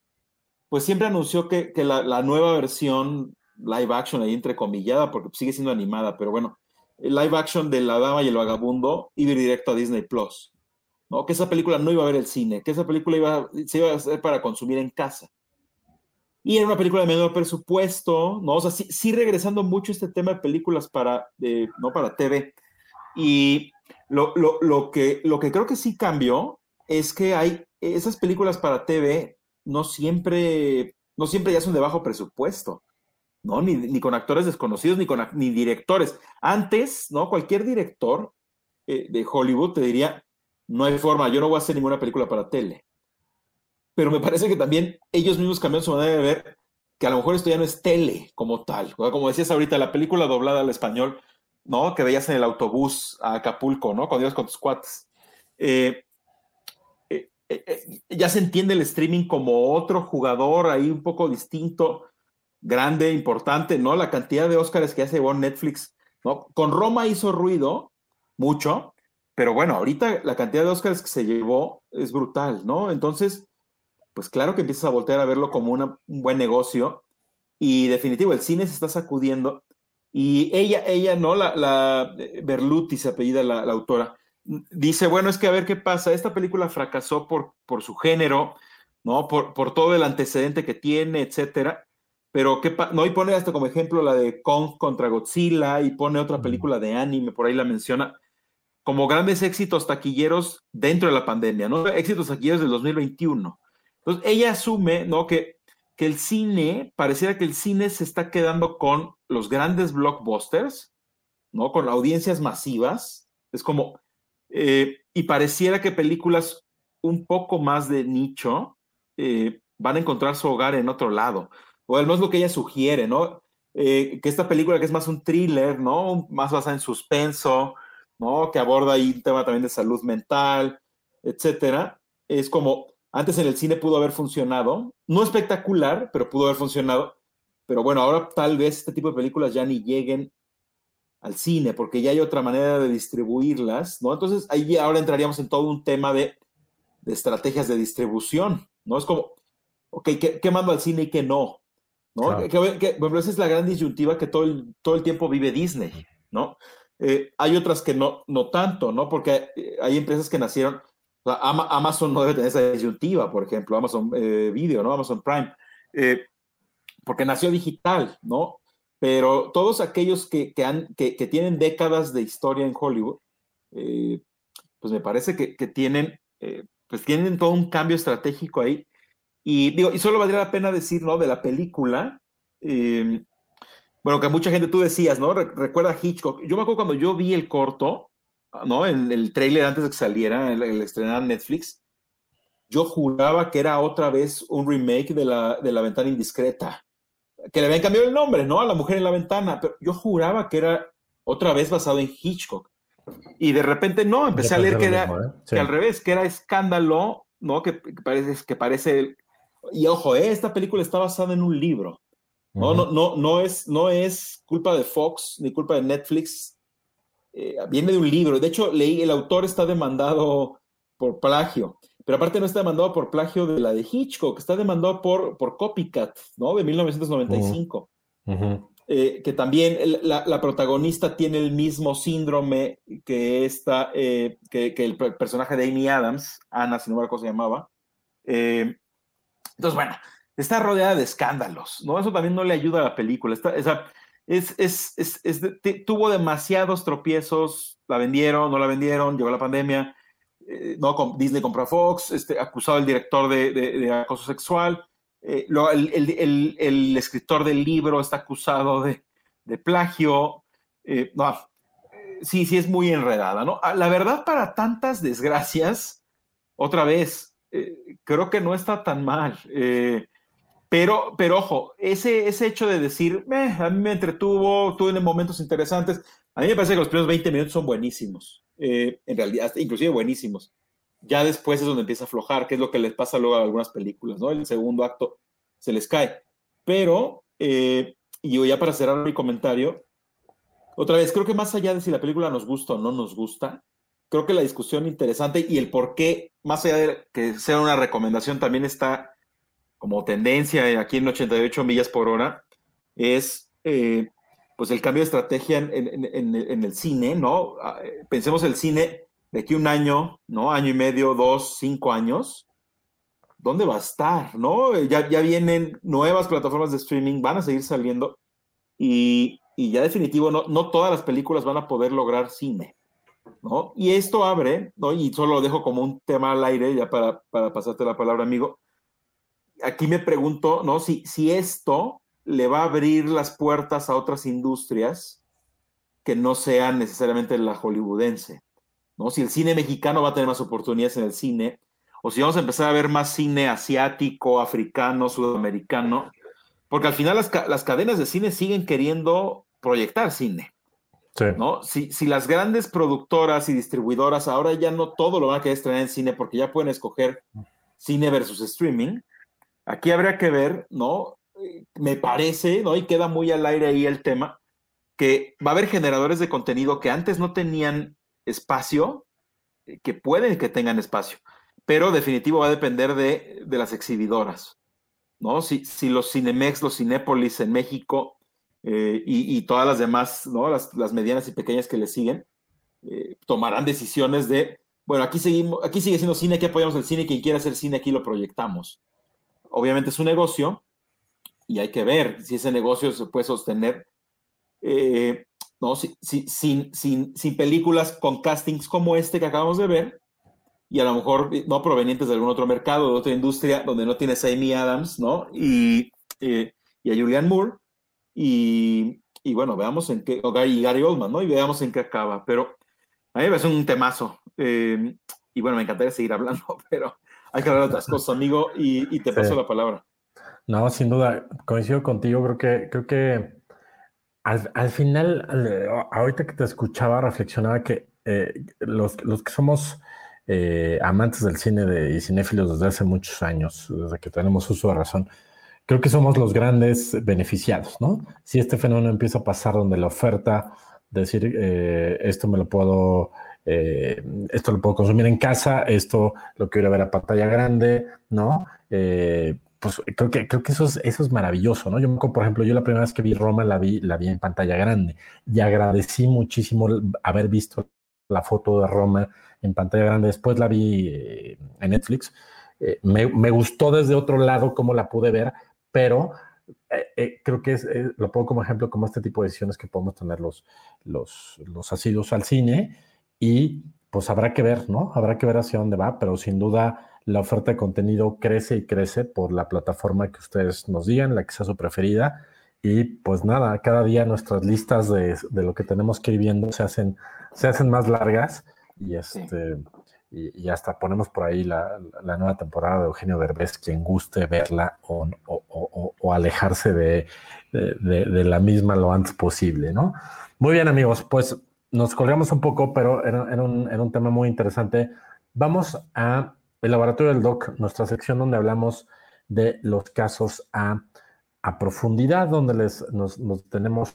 pues siempre anunció que, la, nueva versión live action, ahí entrecomillada, porque sigue siendo animada, pero bueno, el live action de La Dama y el Vagabundo iba directo a Disney Plus, ¿no? Que esa película no iba a ver el cine, que esa película iba, se iba a hacer para consumir en casa. Y era una película de menor presupuesto, ¿no? O sea, sí, regresando mucho este tema de películas para, ¿no? para TV. Y lo, lo, que, lo que creo que sí cambió es que hay esas películas para TV no siempre, no siempre ya son de bajo presupuesto, ¿no? Ni, ni con actores desconocidos, ni con ni directores. Antes, ¿no? Cualquier director eh, de Hollywood te diría, no hay forma, yo no voy a hacer ninguna película para tele pero me parece que también ellos mismos cambiaron su manera de ver que a lo mejor esto ya no es tele como tal. Como decías ahorita, la película doblada al español, ¿no? Que veías en el autobús a Acapulco, ¿no? Cuando ibas con tus cuates. Eh, eh, eh, ya se entiende el streaming como otro jugador ahí un poco distinto, grande, importante, ¿no? La cantidad de Óscares que ya se llevó Netflix, ¿no? Con Roma hizo ruido, mucho, pero bueno, ahorita la cantidad de Óscares que se llevó es brutal, ¿no? Entonces, pues claro que empiezas a voltear a verlo como un buen negocio y definitivo, el cine se está sacudiendo y ella, ella, ¿no? La, la eh, Berluti se apellida la, autora, dice, bueno, es que a ver qué pasa, esta película fracasó por, por su género, ¿no? Por, por todo el antecedente que tiene, etcétera, pero qué no, y pone hasta como ejemplo la de Kong contra Godzilla y pone otra película de anime, por ahí la menciona, como grandes éxitos taquilleros dentro de la pandemia, ¿no? Éxitos taquilleros del 2021. Entonces, ella asume, ¿no? Que, que el cine, pareciera que el cine se está quedando con los grandes blockbusters, ¿no? Con audiencias masivas. Es como, eh, y pareciera que películas un poco más de nicho eh, van a encontrar su hogar en otro lado. O al menos lo que ella sugiere, ¿no? Eh, que esta película que es más un thriller, ¿no? Más basada en suspenso, ¿no? Que aborda ahí un tema también de salud mental, etcétera. Es como, antes en el cine pudo haber funcionado, no espectacular, pero pudo haber funcionado. Pero bueno, ahora tal vez este tipo de películas ya ni lleguen al cine, porque ya hay otra manera de distribuirlas, ¿no? Entonces ahí ahora entraríamos en todo un tema de, estrategias de distribución, ¿no? Es como, ok, ¿qué, mando al cine y qué no? ¿No? Que, bueno, esa es la gran disyuntiva que todo el, todo el tiempo vive Disney, ¿no? Eh, hay otras que no, no tanto, ¿no? Porque hay empresas que nacieron Amazon no debe tener esa disyuntiva, por ejemplo, Amazon eh, Video, ¿no? Amazon Prime, eh, porque nació digital, ¿no? Pero todos aquellos que, que, tienen décadas de historia en Hollywood, eh, pues me parece que, tienen, pues tienen todo un cambio estratégico ahí. Y digo, y solo valdría la pena decir, ¿no? De la película, bueno, que mucha gente tú decías, ¿no? recuerda Hitchcock. Yo me acuerdo cuando yo vi el corto, ¿no? En el trailer antes de que saliera, el, el estrenar Netflix, yo juraba que era otra vez un remake de la, de la ventana indiscreta, que le habían cambiado el nombre, ¿no? A la mujer en la ventana, pero yo juraba que era otra vez basado en Hitchcock. Y de repente no, empecé a leer que era ¿eh? que al revés, que era escándalo, ¿no? Que, parece, que parece, y ojo, ¿eh? esta película está basada en un libro. No, no, no, no, es, no es culpa de Fox ni culpa de Netflix. Eh, viene de un libro. De hecho, leí, el autor está demandado por plagio. Pero aparte no está demandado por plagio de la de Hitchcock, está demandado por, por Copycat, ¿no? De 1995. Eh, que también la, protagonista tiene el mismo síndrome que esta, eh, que, el personaje de Amy Adams, Ana, si no me acuerdo cómo se llamaba. Eh, entonces, bueno, está rodeada de escándalos, ¿no? Eso también no le ayuda a la película. Está, es, tuvo demasiados tropiezos, la vendieron, no la vendieron, llegó la pandemia, no, Disney compró a Fox, este, acusado el director de acoso sexual eh, el, escritor del libro está acusado de, plagio. Eh, no, sí, sí es muy enredada, ¿no? Ah, la verdad, para tantas desgracias, otra vez, eh, creo que no está tan mal. Pero, pero ojo, ese, ese hecho de decir, a mí me entretuvo, tuve momentos interesantes, a mí me parece que los primeros 20 minutos son buenísimos, en realidad, inclusive buenísimos ya después es donde empieza a aflojar, que es lo que les pasa luego a algunas películas, ¿no? El segundo acto se les cae. Pero, eh, y ya para cerrar mi comentario, otra vez, creo que más allá de si la película nos gusta o no nos gusta, creo que la discusión interesante y el por qué, más allá de que sea una recomendación, también está como tendencia aquí en 88 millas por hora, es eh, pues el cambio de estrategia en, en, el cine, ¿no? Ah, eh, pensemos el cine de aquí un año, ¿no? Año y medio, dos, cinco años, ¿dónde va a estar? ¿No? Ya, ya vienen nuevas plataformas de streaming, van a seguir saliendo y, y ya definitivo, no, no todas las películas van a poder lograr cine, ¿no? Y esto abre, ¿no? Y solo lo dejo como un tema al aire, ya para, para pasarte la palabra, amigo. Aquí me pregunto, ¿no? Si, si esto le va a abrir las puertas a otras industrias que no sean necesariamente la hollywoodense. ¿no? Si el cine mexicano va a tener más oportunidades en el cine, o si vamos a empezar a ver más cine asiático, africano, sudamericano, porque al final las, cadenas de cine siguen queriendo proyectar cine. ¿no? Si, si, las grandes productoras y distribuidoras ahora ya no todo lo van a querer estrenar en cine porque ya pueden escoger cine versus streaming, aquí habría que ver, ¿no? Me parece, ¿no? Y queda muy al aire ahí el tema, que va a haber generadores de contenido que antes no tenían espacio, eh, que pueden que tengan espacio, pero definitivo va a depender de, las exhibidoras, ¿no? Si, si, los Cinemex, los Cinépolis en México eh, y, todas las demás, ¿no? Las, medianas y pequeñas que le siguen, eh, tomarán decisiones de, bueno, aquí, seguimos, aquí sigue siendo cine, aquí apoyamos el cine, quien quiera hacer cine, aquí lo proyectamos. Obviamente es un negocio y hay que ver si ese negocio se puede sostener ¿no? sin, sin, películas con castings como este que acabamos de ver, y a lo mejor no provenientes de algún otro mercado, de otra industria, donde no tienes a Amy Adams, ¿no? Y, eh, y a Julianne Moore, y, bueno, veamos en qué, Gary, Gary Oldman, ¿no? Y veamos en qué acaba, pero a mí me parece un temazo, eh, y bueno, me encantaría seguir hablando, pero hay que hablar de otras cosas, amigo, y, te paso la palabra. No, sin duda, coincido contigo, creo que, creo que al, final, ahorita que te escuchaba, reflexionaba que eh, los, que somos eh, amantes del cine de, y cinéfilos desde hace muchos años, desde que tenemos uso de razón, creo que somos los grandes beneficiados, ¿no? Si este fenómeno empieza a pasar donde la oferta, decir, eh, esto me lo puedo, esto lo puedo consumir en casa, esto lo quiero ver a pantalla grande, ¿no? pues creo que, creo que eso es, eso es maravilloso, ¿no? Yo, por ejemplo, yo la primera vez que vi Roma la vi, la vi en pantalla grande y agradecí muchísimo haber visto la foto de Roma en pantalla grande. Después la vi eh, en Netflix. Eh, me, gustó desde otro lado cómo la pude ver, pero eh, creo que es, lo pongo como ejemplo como este tipo de decisiones que podemos tener los, los, los asiduos al cine y pues habrá que ver, ¿no? Habrá que ver hacia dónde va, pero sin duda la oferta de contenido crece y crece por la plataforma que ustedes nos digan, la que sea su preferida. Y pues nada, cada día nuestras listas de, lo que tenemos que ir viendo se hacen, se hacen más largas y este y, hasta ponemos por ahí la, nueva temporada de Eugenio Derbez, quien guste verla o, o, alejarse de, de, la misma lo antes posible, ¿no? Muy bien amigos, pues nos colgamos un poco, pero era, un, era un tema muy interesante. Vamos a el laboratorio del DOC, nuestra sección donde hablamos de los casos a, profundidad, donde les, nos, tenemos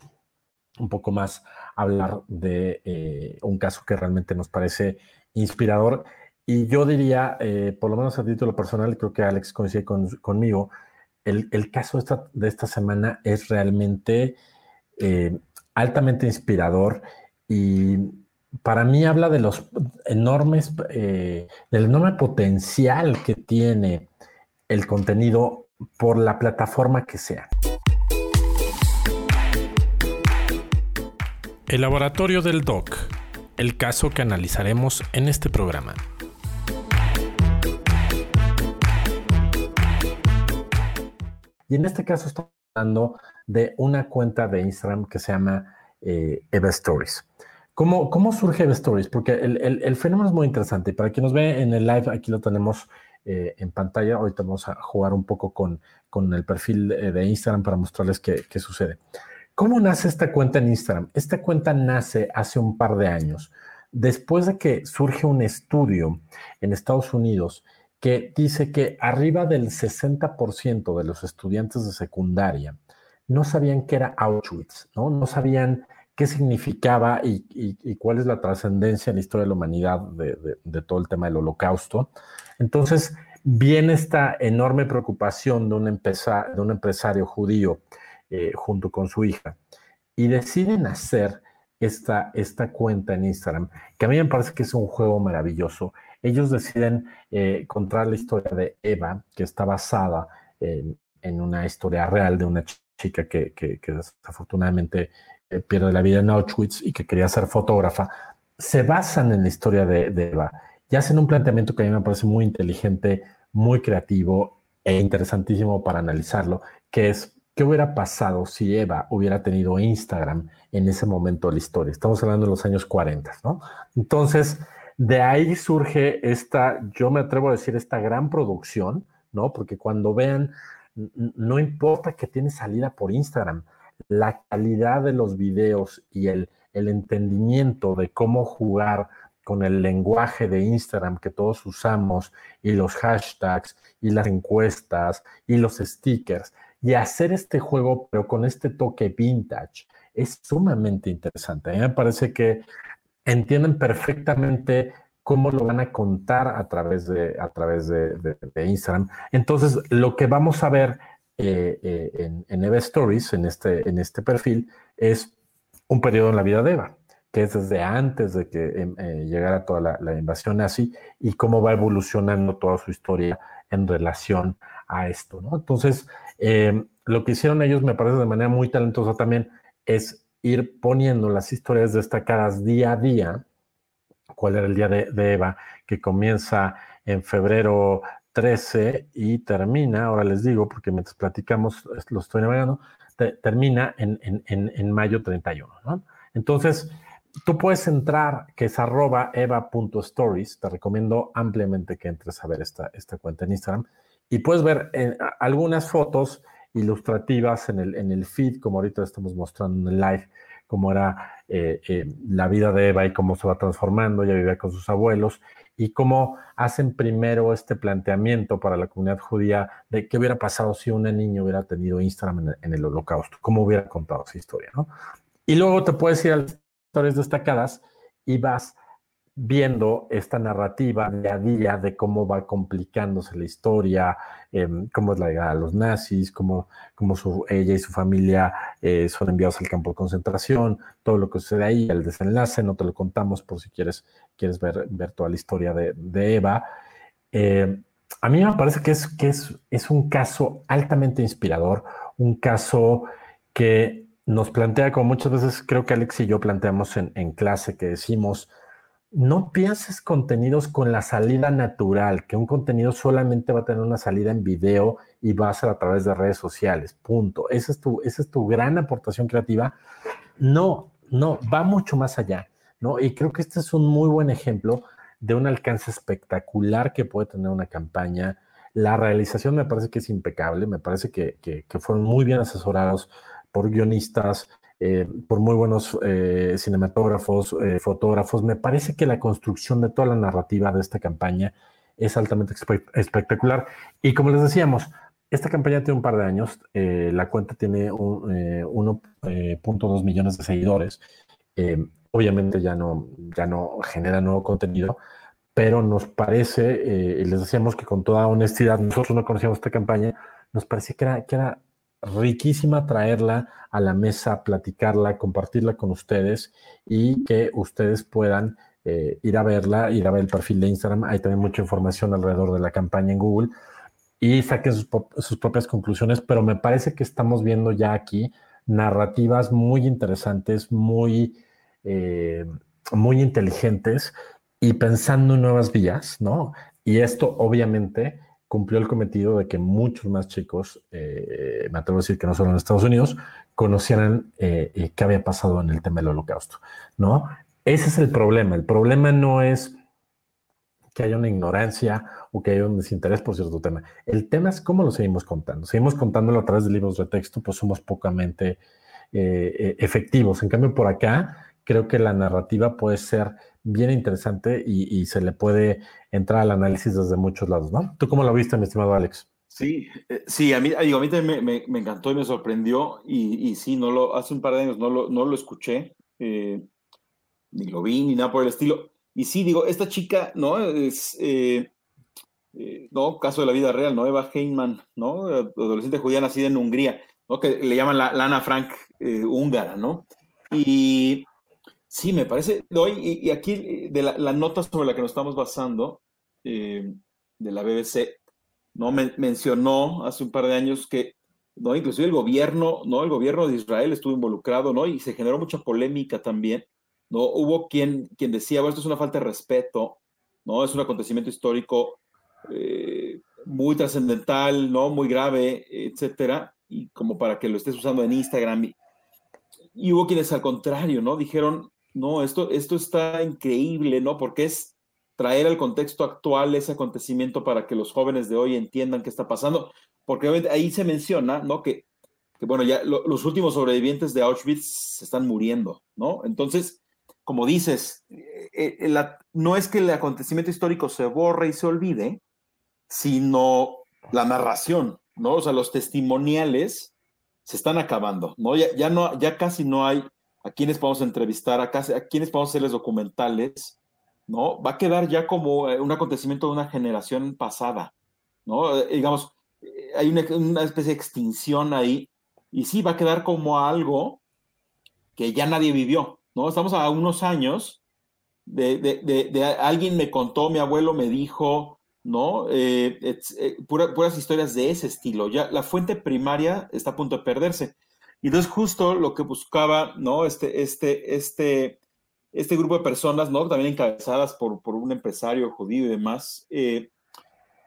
un poco más a hablar de eh, un caso que realmente nos parece inspirador. Y yo diría, eh, por lo menos a título personal, creo que Alex coincide conmigo, el, el caso de esta, semana es realmente eh, altamente inspirador y para mí habla de los enormes, del enorme potencial que tiene el contenido por la plataforma que sea. El laboratorio del DOC, el caso que analizaremos en este programa. Y en este caso estamos hablando de una cuenta de Instagram que se llama eh, Eva Stories. ¿Cómo, ¿Cómo, surge Eva Stories? Porque el, el, fenómeno es muy interesante. Para quien nos ve en el live, aquí lo tenemos eh, en pantalla. Ahorita vamos a jugar un poco con, con el perfil de Instagram para mostrarles qué, qué sucede. ¿Cómo nace esta cuenta en Instagram? Esta cuenta nace hace un par de años, después de que surge un estudio en Estados Unidos que dice que arriba del 60% de los estudiantes de secundaria no sabían qué era Auschwitz, ¿no? No sabían qué significaba y, cuál es la trascendencia en la historia de la humanidad de, todo el tema del holocausto. Entonces, viene esta enorme preocupación de un, de un empresario judío eh, junto con su hija y deciden hacer esta, esta cuenta en Instagram, que a mí me parece que es un juego maravilloso. Ellos deciden eh, contar la historia de Eva, que está basada en, una historia real de una chica que, desafortunadamente eh, pierde la vida en Auschwitz y que quería ser fotógrafa. Se basan en la historia de, de Eva y hacen un planteamiento que a mí me parece muy inteligente, muy creativo e interesantísimo para analizarlo, que es qué hubiera pasado si Eva hubiera tenido Instagram en ese momento de la historia. Estamos hablando de los años 40, ¿no? Entonces, de ahí surge esta, yo me atrevo a decir, esta gran producción, ¿no? Porque cuando vean, no importa que tiene salida por Instagram, la calidad de los videos y el, el entendimiento de cómo jugar con el lenguaje de Instagram que todos usamos y los hashtags y las encuestas y los stickers y hacer este juego pero con este toque vintage es sumamente interesante. A mí me parece que entienden perfectamente cómo lo van a contar a través de, a través de, Instagram. Entonces, lo que vamos a ver eh, eh, en, en Eva Stories, en este, en este perfil, es un periodo en la vida de Eva que es desde antes de que em, eh, llegara toda la, invasión nazi y cómo va evolucionando toda su historia en relación a esto. Entonces, em, lo que hicieron ellos me parece de manera muy talentosa también es ir poniendo las historias destacadas día a día. ¿Cuál era el día de, Eva? Que comienza en febrero 13 y termina, ahora les digo, porque mientras platicamos, lo estoy navegando, termina en, en, en, en mayo 31, ¿no? Entonces, tú puedes entrar, que es arroba eva.stories, te recomiendo ampliamente que entres a ver esta, esta cuenta en Instagram, y puedes ver eh, algunas fotos ilustrativas en el, en el feed, como ahorita estamos mostrando en el live, cómo era eh, eh, la vida de Eva y cómo se va transformando, ella vivía con sus abuelos, y cómo hacen primero este planteamiento para la comunidad judía de qué hubiera pasado si una niña hubiera tenido Instagram en el, holocausto, cómo hubiera contado esa historia, ¿no? Y luego te puedes ir al historias destacadas y vas viendo esta narrativa día a día de cómo va complicándose la historia, em, cómo es la llegada de los nazis, cómo, su, ella y su familia eh, son enviados al campo de concentración, todo lo que sucede ahí, el desenlace, no te lo contamos por si quieres, quieres ver, ver toda la historia de, Eva. Em, a mí me parece que, es, que es, es un caso altamente inspirador, un caso que nos plantea, como muchas veces creo que Alex y yo planteamos en, clase, que decimos, no pienses contenidos con la salida natural, que un contenido solamente va a tener una salida en video y va a ser a través de redes sociales, punto. Esa es tu, esa es tu gran aportación creativa. No, no, va mucho más allá, ¿no? Y creo que este es un muy buen ejemplo de un alcance espectacular que puede tener una campaña. La realización me parece que es impecable, me parece que, que, que fueron muy bien asesorados por guionistas, eh, por muy buenos eh, cinematógrafos, eh, fotógrafos. Me parece que la construcción de toda la narrativa de esta campaña es altamente espectacular. Y como les decíamos, esta campaña tiene un par de años, la cuenta tiene 1.2 millones de seguidores. obviamente ya no, ya no genera nuevo contenido, pero nos parece, les decíamos que con toda honestidad, nosotros no conocíamos esta campaña, nos parecía que era, que era riquísima traerla a la mesa, platicarla, compartirla con ustedes y que ustedes puedan eh, ir a verla, ir a ver el perfil de Instagram. Hay también mucha información alrededor de la campaña en Google y saquen sus, propias conclusiones, pero me parece que estamos viendo ya aquí narrativas muy interesantes, muy, eh, muy inteligentes y pensando en nuevas vías, ¿no? Y esto obviamente cumplió el cometido de que muchos más chicos, eh, me atrevo a decir que no solo en Estados Unidos, conocieran eh, eh, qué había pasado en el tema del holocausto, ¿no? Ese es el problema. El problema no es que haya una ignorancia o que haya un desinterés por cierto tema. El tema es cómo lo seguimos contando. Seguimos contándolo a través de libros de texto, pues somos pocamente efectivos. En cambio, por acá, creo que la narrativa puede ser bien interesante y, se le puede entrar al análisis desde muchos lados, ¿no? ¿Tú cómo lo viste, mi estimado Alex? Sí, eh, sí, a mí, digo, a mí también me, encantó y me sorprendió y, y, sí, no lo, hace un par de años no lo, no lo escuché, eh, ni lo vi, ni nada por el estilo. Y sí, digo, esta chica, ¿no? Es, eh, no, caso de la vida real, ¿no? Eva Heinman, ¿no? Adolescente judía nacida en Hungría, ¿no? Que le llaman la, Lana Frank húngara, ¿no? Y Sí, me parece. Y, aquí, eh, de la, nota sobre la que nos estamos basando, eh, de la BBC, ¿no? mencionó hace un par de años que, ¿no? Inclusive el gobierno, ¿no? El gobierno de Israel estuvo involucrado, ¿no? Y se generó mucha polémica también, ¿no? Hubo quien, quien decía, bueno, esto es una falta de respeto, ¿no? Es un acontecimiento histórico eh, muy trascendental, ¿no? Muy grave, etcétera, y como para que lo estés usando en Instagram. Y, y hubo quienes al contrario, ¿no? Dijeron, no, esto, esto está increíble, ¿no? Porque es traer al contexto actual ese acontecimiento para que los jóvenes de hoy entiendan qué está pasando, porque ahí se menciona, ¿no? Que, que bueno, ya los últimos sobrevivientes de Auschwitz se están muriendo, ¿no? Entonces, como dices, eh, eh, no es que el acontecimiento histórico se borre y se olvide, sino la narración, ¿no? O sea, los testimoniales se están acabando, ¿no? Ya, ya, no, ya casi no hay a quienes podemos entrevistar, a, a quienes podemos hacerles documentales, ¿no? Va a quedar ya como eh, un acontecimiento de una generación pasada, ¿no? Eh, digamos, eh, hay una, especie de extinción ahí, y sí, va a quedar como algo que ya nadie vivió, ¿no? Estamos a unos años de, alguien me contó, mi abuelo me dijo, ¿no? puras historias de ese estilo. Ya la fuente primaria está a punto de perderse. Y entonces justo lo que buscaba, ¿no? Este, este, este, este grupo de personas, ¿no? También encabezadas por, por un empresario judío y demás, eh,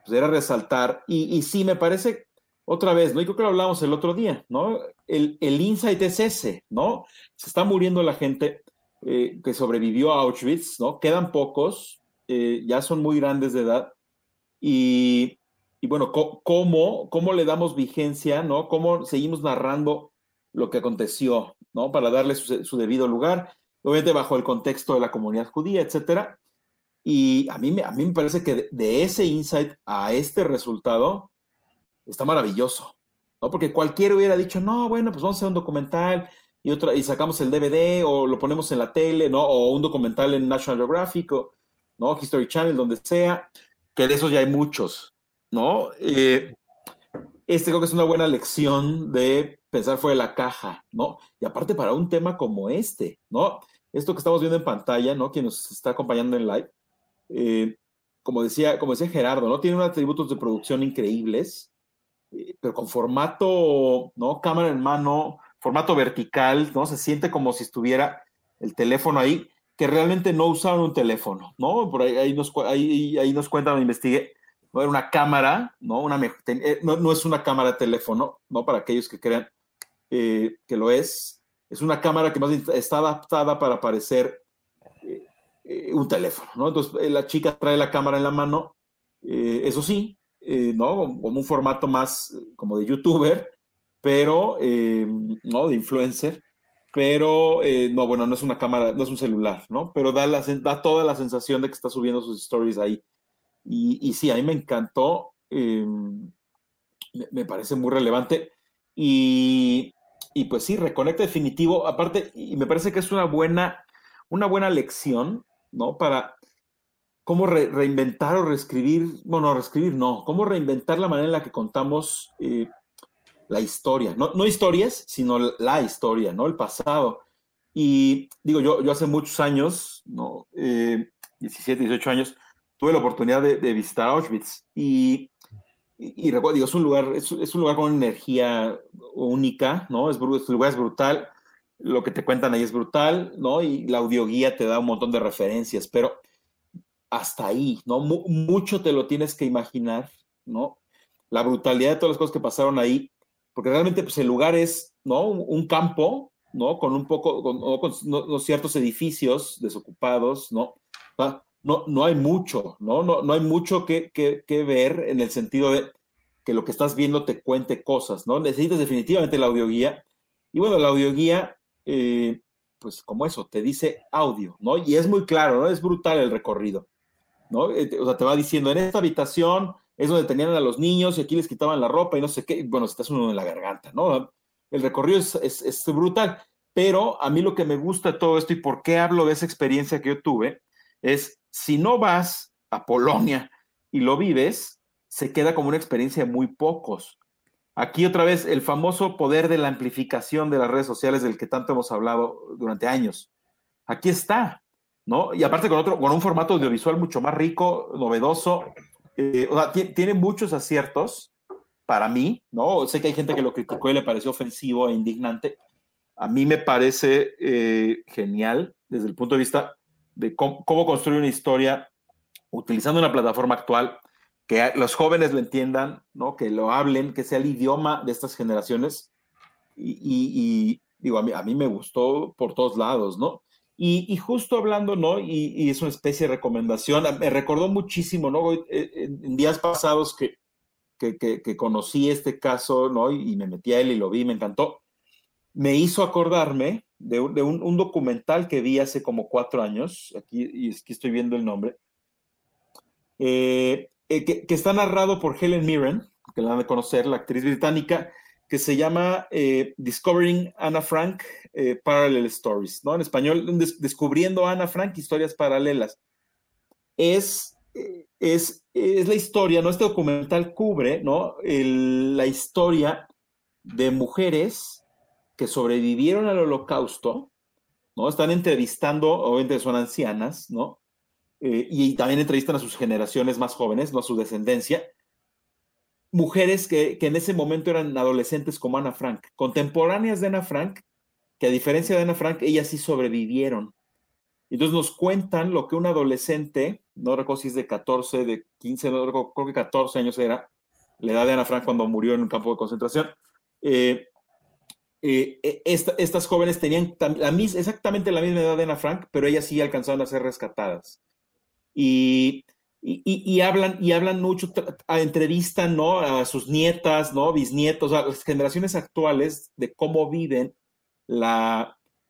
pues era resaltar. Y, y, sí, me parece, otra vez, ¿no? Y creo que lo hablamos el otro día, ¿no? El, el insight es ese, ¿no? Se está muriendo la gente eh, que sobrevivió a Auschwitz, ¿no? Quedan pocos, eh, ya son muy grandes de edad. Y, y bueno, ¿cómo, ¿cómo le damos vigencia, ¿no? ¿Cómo seguimos narrando lo que aconteció, ¿no? Para darle su, debido lugar, obviamente bajo el contexto de la comunidad judía, etcétera. Y a mí, a mí me parece que de, ese insight a este resultado está maravilloso, ¿no? Porque cualquiera hubiera dicho, no, bueno, pues vamos a hacer un documental y, otra, y sacamos el DVD o lo ponemos en la tele, ¿no? O un documental en National Geographic, ¿no? History Channel, donde sea, que de esos ya hay muchos, ¿no? Eh, este creo que es una buena lección de pensar fuera de la caja, ¿no? Y aparte para un tema como este, ¿no? Esto que estamos viendo en pantalla, ¿no? Quien nos está acompañando en live, eh, como, decía, como decía Gerardo, ¿no? Tiene unos atributos de producción increíbles, eh, pero con formato, ¿no? Cámara en mano, formato vertical, ¿no? Se siente como si estuviera el teléfono ahí, que realmente no usaban un teléfono, ¿no? Por ahí, ahí nos, ahí, ahí nos cuentan, investigué, ¿no? Era una cámara, ¿no? Una, eh, no, no, es una cámara de teléfono, ¿no? Para aquellos que crean eh, que lo es. Es una cámara que más está adaptada para parecer eh, un teléfono, ¿no? Entonces la chica trae la cámara en la mano, eso sí, ¿no? Como un formato más como de youtuber, pero, ¿no? De influencer, pero no, bueno, no es una cámara, no es un celular, ¿no? Pero da, la, da toda la sensación de que está subiendo sus stories ahí. Y, sí, a mí me encantó, em, me, parece muy relevante. Y, pues sí, Reconecta definitivo, aparte, y me parece que es una buena, una buena lección, ¿no? Para cómo reinventar o reescribir, bueno, reescribir no, cómo reinventar la manera en la que contamos eh, la historia, no, no, historias, sino la historia, ¿no? El pasado. Y digo, yo, yo hace muchos años, ¿no? 17, eh, 18 años, tuve la oportunidad de, visitar Auschwitz y, y, recuerdo, digo, es un lugar, es, un lugar con energía única, ¿no? Es, el lugar es brutal, lo que te cuentan ahí es brutal, ¿no? Y la audioguía te da un montón de referencias, pero hasta ahí, ¿no? mucho te lo tienes que imaginar, ¿no? La brutalidad de todas las cosas que pasaron ahí, porque realmente pues el lugar es, ¿no? Un, campo, ¿no? Con un poco, con, ciertos edificios desocupados, ¿no? No, no hay mucho, ¿no? No, no hay mucho que, ver en el sentido de que lo que estás viendo te cuente cosas, ¿no? Necesitas definitivamente la audioguía. Y bueno, la audioguía, eh, pues como eso, te dice audio, ¿no? Y es muy claro, ¿no? Es brutal el recorrido, ¿no? Eh, o sea, te va diciendo, en esta habitación es donde tenían a los niños y aquí les quitaban la ropa y no sé qué. Bueno, estás uno en la garganta, ¿no? El recorrido es, es, brutal. Pero a mí lo que me gusta todo esto y por qué hablo de esa experiencia que yo tuve es si no vas a Polonia y lo vives, se queda como una experiencia de muy pocos. Aquí otra vez el famoso poder de la amplificación de las redes sociales del que tanto hemos hablado durante años. Aquí está, ¿no? Y aparte con otro, con un formato audiovisual mucho más rico, novedoso, eh, o sea, tiene muchos aciertos para mí, ¿no? Sé que hay gente que lo criticó y le pareció ofensivo e indignante. A mí me parece eh, genial desde el punto de vista de cómo, construir una historia utilizando una plataforma actual, que los jóvenes lo entiendan, ¿no? que lo hablen, que sea el idioma de estas generaciones. Y, digo, a mí, a mí, me gustó por todos lados, ¿no? Y, justo hablando, ¿no? Y, es una especie de recomendación, me recordó muchísimo, ¿no? Eh, en, días pasados que, que, que, conocí este caso, ¿no? Y, me metí a él y lo vi, me encantó. Me hizo acordarme de, un, documental que vi hace como cuatro años, aquí, y es estoy viendo el nombre, eh, eh, que, está narrado por Helen Mirren, que la van a conocer, la actriz británica, que se llama eh, Discovering Anna Frank Parallel Stories, ¿no? En español, Descubriendo Anna Frank, historias paralelas. Es, es, es la historia, ¿no? Este documental cubre, ¿no? la historia de mujeres que sobrevivieron al holocausto, ¿no? Están entrevistando, obviamente son ancianas, ¿no? Eh, y también entrevistan a sus generaciones más jóvenes, ¿no? A su descendencia. Mujeres que, que en ese momento eran adolescentes como Ana Frank, contemporáneas de Ana Frank, que a diferencia de Ana Frank, ellas sí sobrevivieron. Entonces nos cuentan lo que un adolescente, no recuerdo si es de 14, de 15, no recuerdo, creo que 14 años era, la edad de Ana Frank cuando murió en un campo de concentración, eh, eh, eh, estas jóvenes tenían exactamente la misma edad de Ana Frank, pero ellas sí alcanzaron a ser rescatadas. Y, hablan, y hablan mucho, entrevistan a sus nietas, ¿no? bisnietos, a las generaciones actuales de cómo viven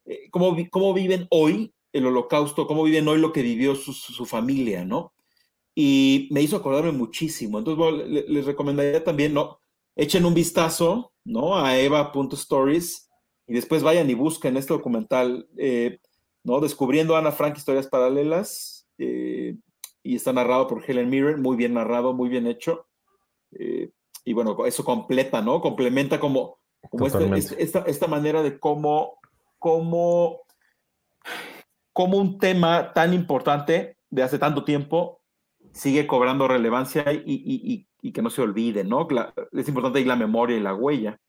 eh, cómo, viven hoy el holocausto, cómo viven hoy lo que vivió su, familia, ¿no? Y me hizo acordarme muchísimo. Entonces, les recomendaría también, ¿no? Echen un vistazo ¿no? A eva.stories y después vayan y busquen este documental, eh, ¿no? Descubriendo a Ana Frank historias paralelas eh, y está narrado por Helen Mirren, muy bien narrado, muy bien hecho. Eh, y bueno, eso completa, ¿no? Complementa como, como este, esta, esta, manera de cómo, cómo, cómo un tema tan importante de hace tanto tiempo sigue cobrando relevancia y, y, y que no se olvide, ¿no? es importante ahí la memoria y la huella.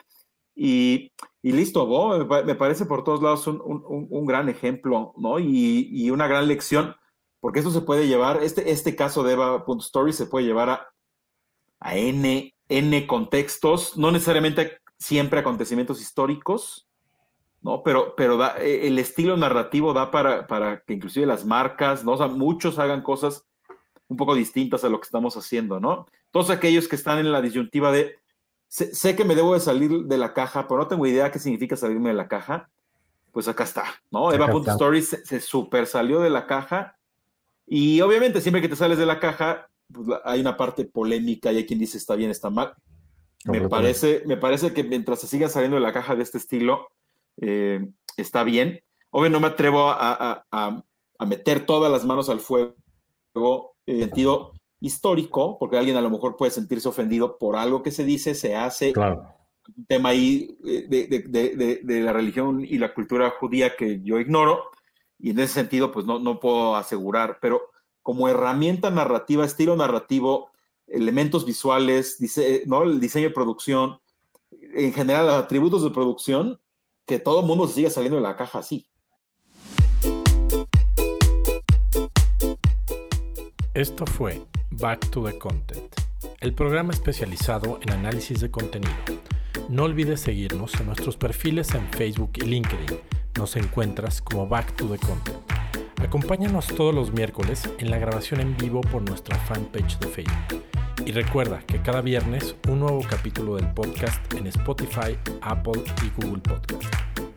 Y, listo, Bo, me parece por todos lados un, gran ejemplo, ¿no? Y, una gran lección, porque esto se puede llevar, este, este caso de Eva.story se puede llevar a, a N, N contextos, no necesariamente siempre acontecimientos históricos, ¿no? Pero, pero e, el estilo narrativo da para, para, que inclusive las marcas, ¿no? O sea, muchos hagan cosas un poco distintas a lo que estamos haciendo, ¿no? Todos aquellos que están en la disyuntiva de sé, que me debo de salir de la caja, pero no tengo idea qué significa salirme de la caja, pues acá está, ¿no? Eva.stories se, se super salió de la caja y obviamente siempre que te sales de la caja, pues, hay una parte polémica y hay quien dice está bien, está mal. Me parece, me parece que mientras se siga saliendo de la caja de este estilo, eh, está bien. Obviamente no me atrevo a, meter todas las manos al fuego en sentido histórico, porque alguien a lo mejor puede sentirse ofendido por algo que se dice, se hace. Un tema ahí eh, de, la religión y la cultura judía que yo ignoro, y en ese sentido, pues no, no puedo asegurar, pero como herramienta narrativa, estilo narrativo, elementos visuales, ¿no? el diseño de producción, en general, los atributos de producción, que todo el mundo se siga saliendo de la caja así. Esto fue Back to the Content, el programa especializado en análisis de contenido. No olvides seguirnos en nuestros perfiles en Facebook y LinkedIn. Nos encuentras como Back to the Content. Acompáñanos todos los miércoles en la grabación en vivo por nuestra fanpage de Facebook. Y recuerda que cada viernes un nuevo capítulo del podcast en Spotify, Apple y Google Podcast.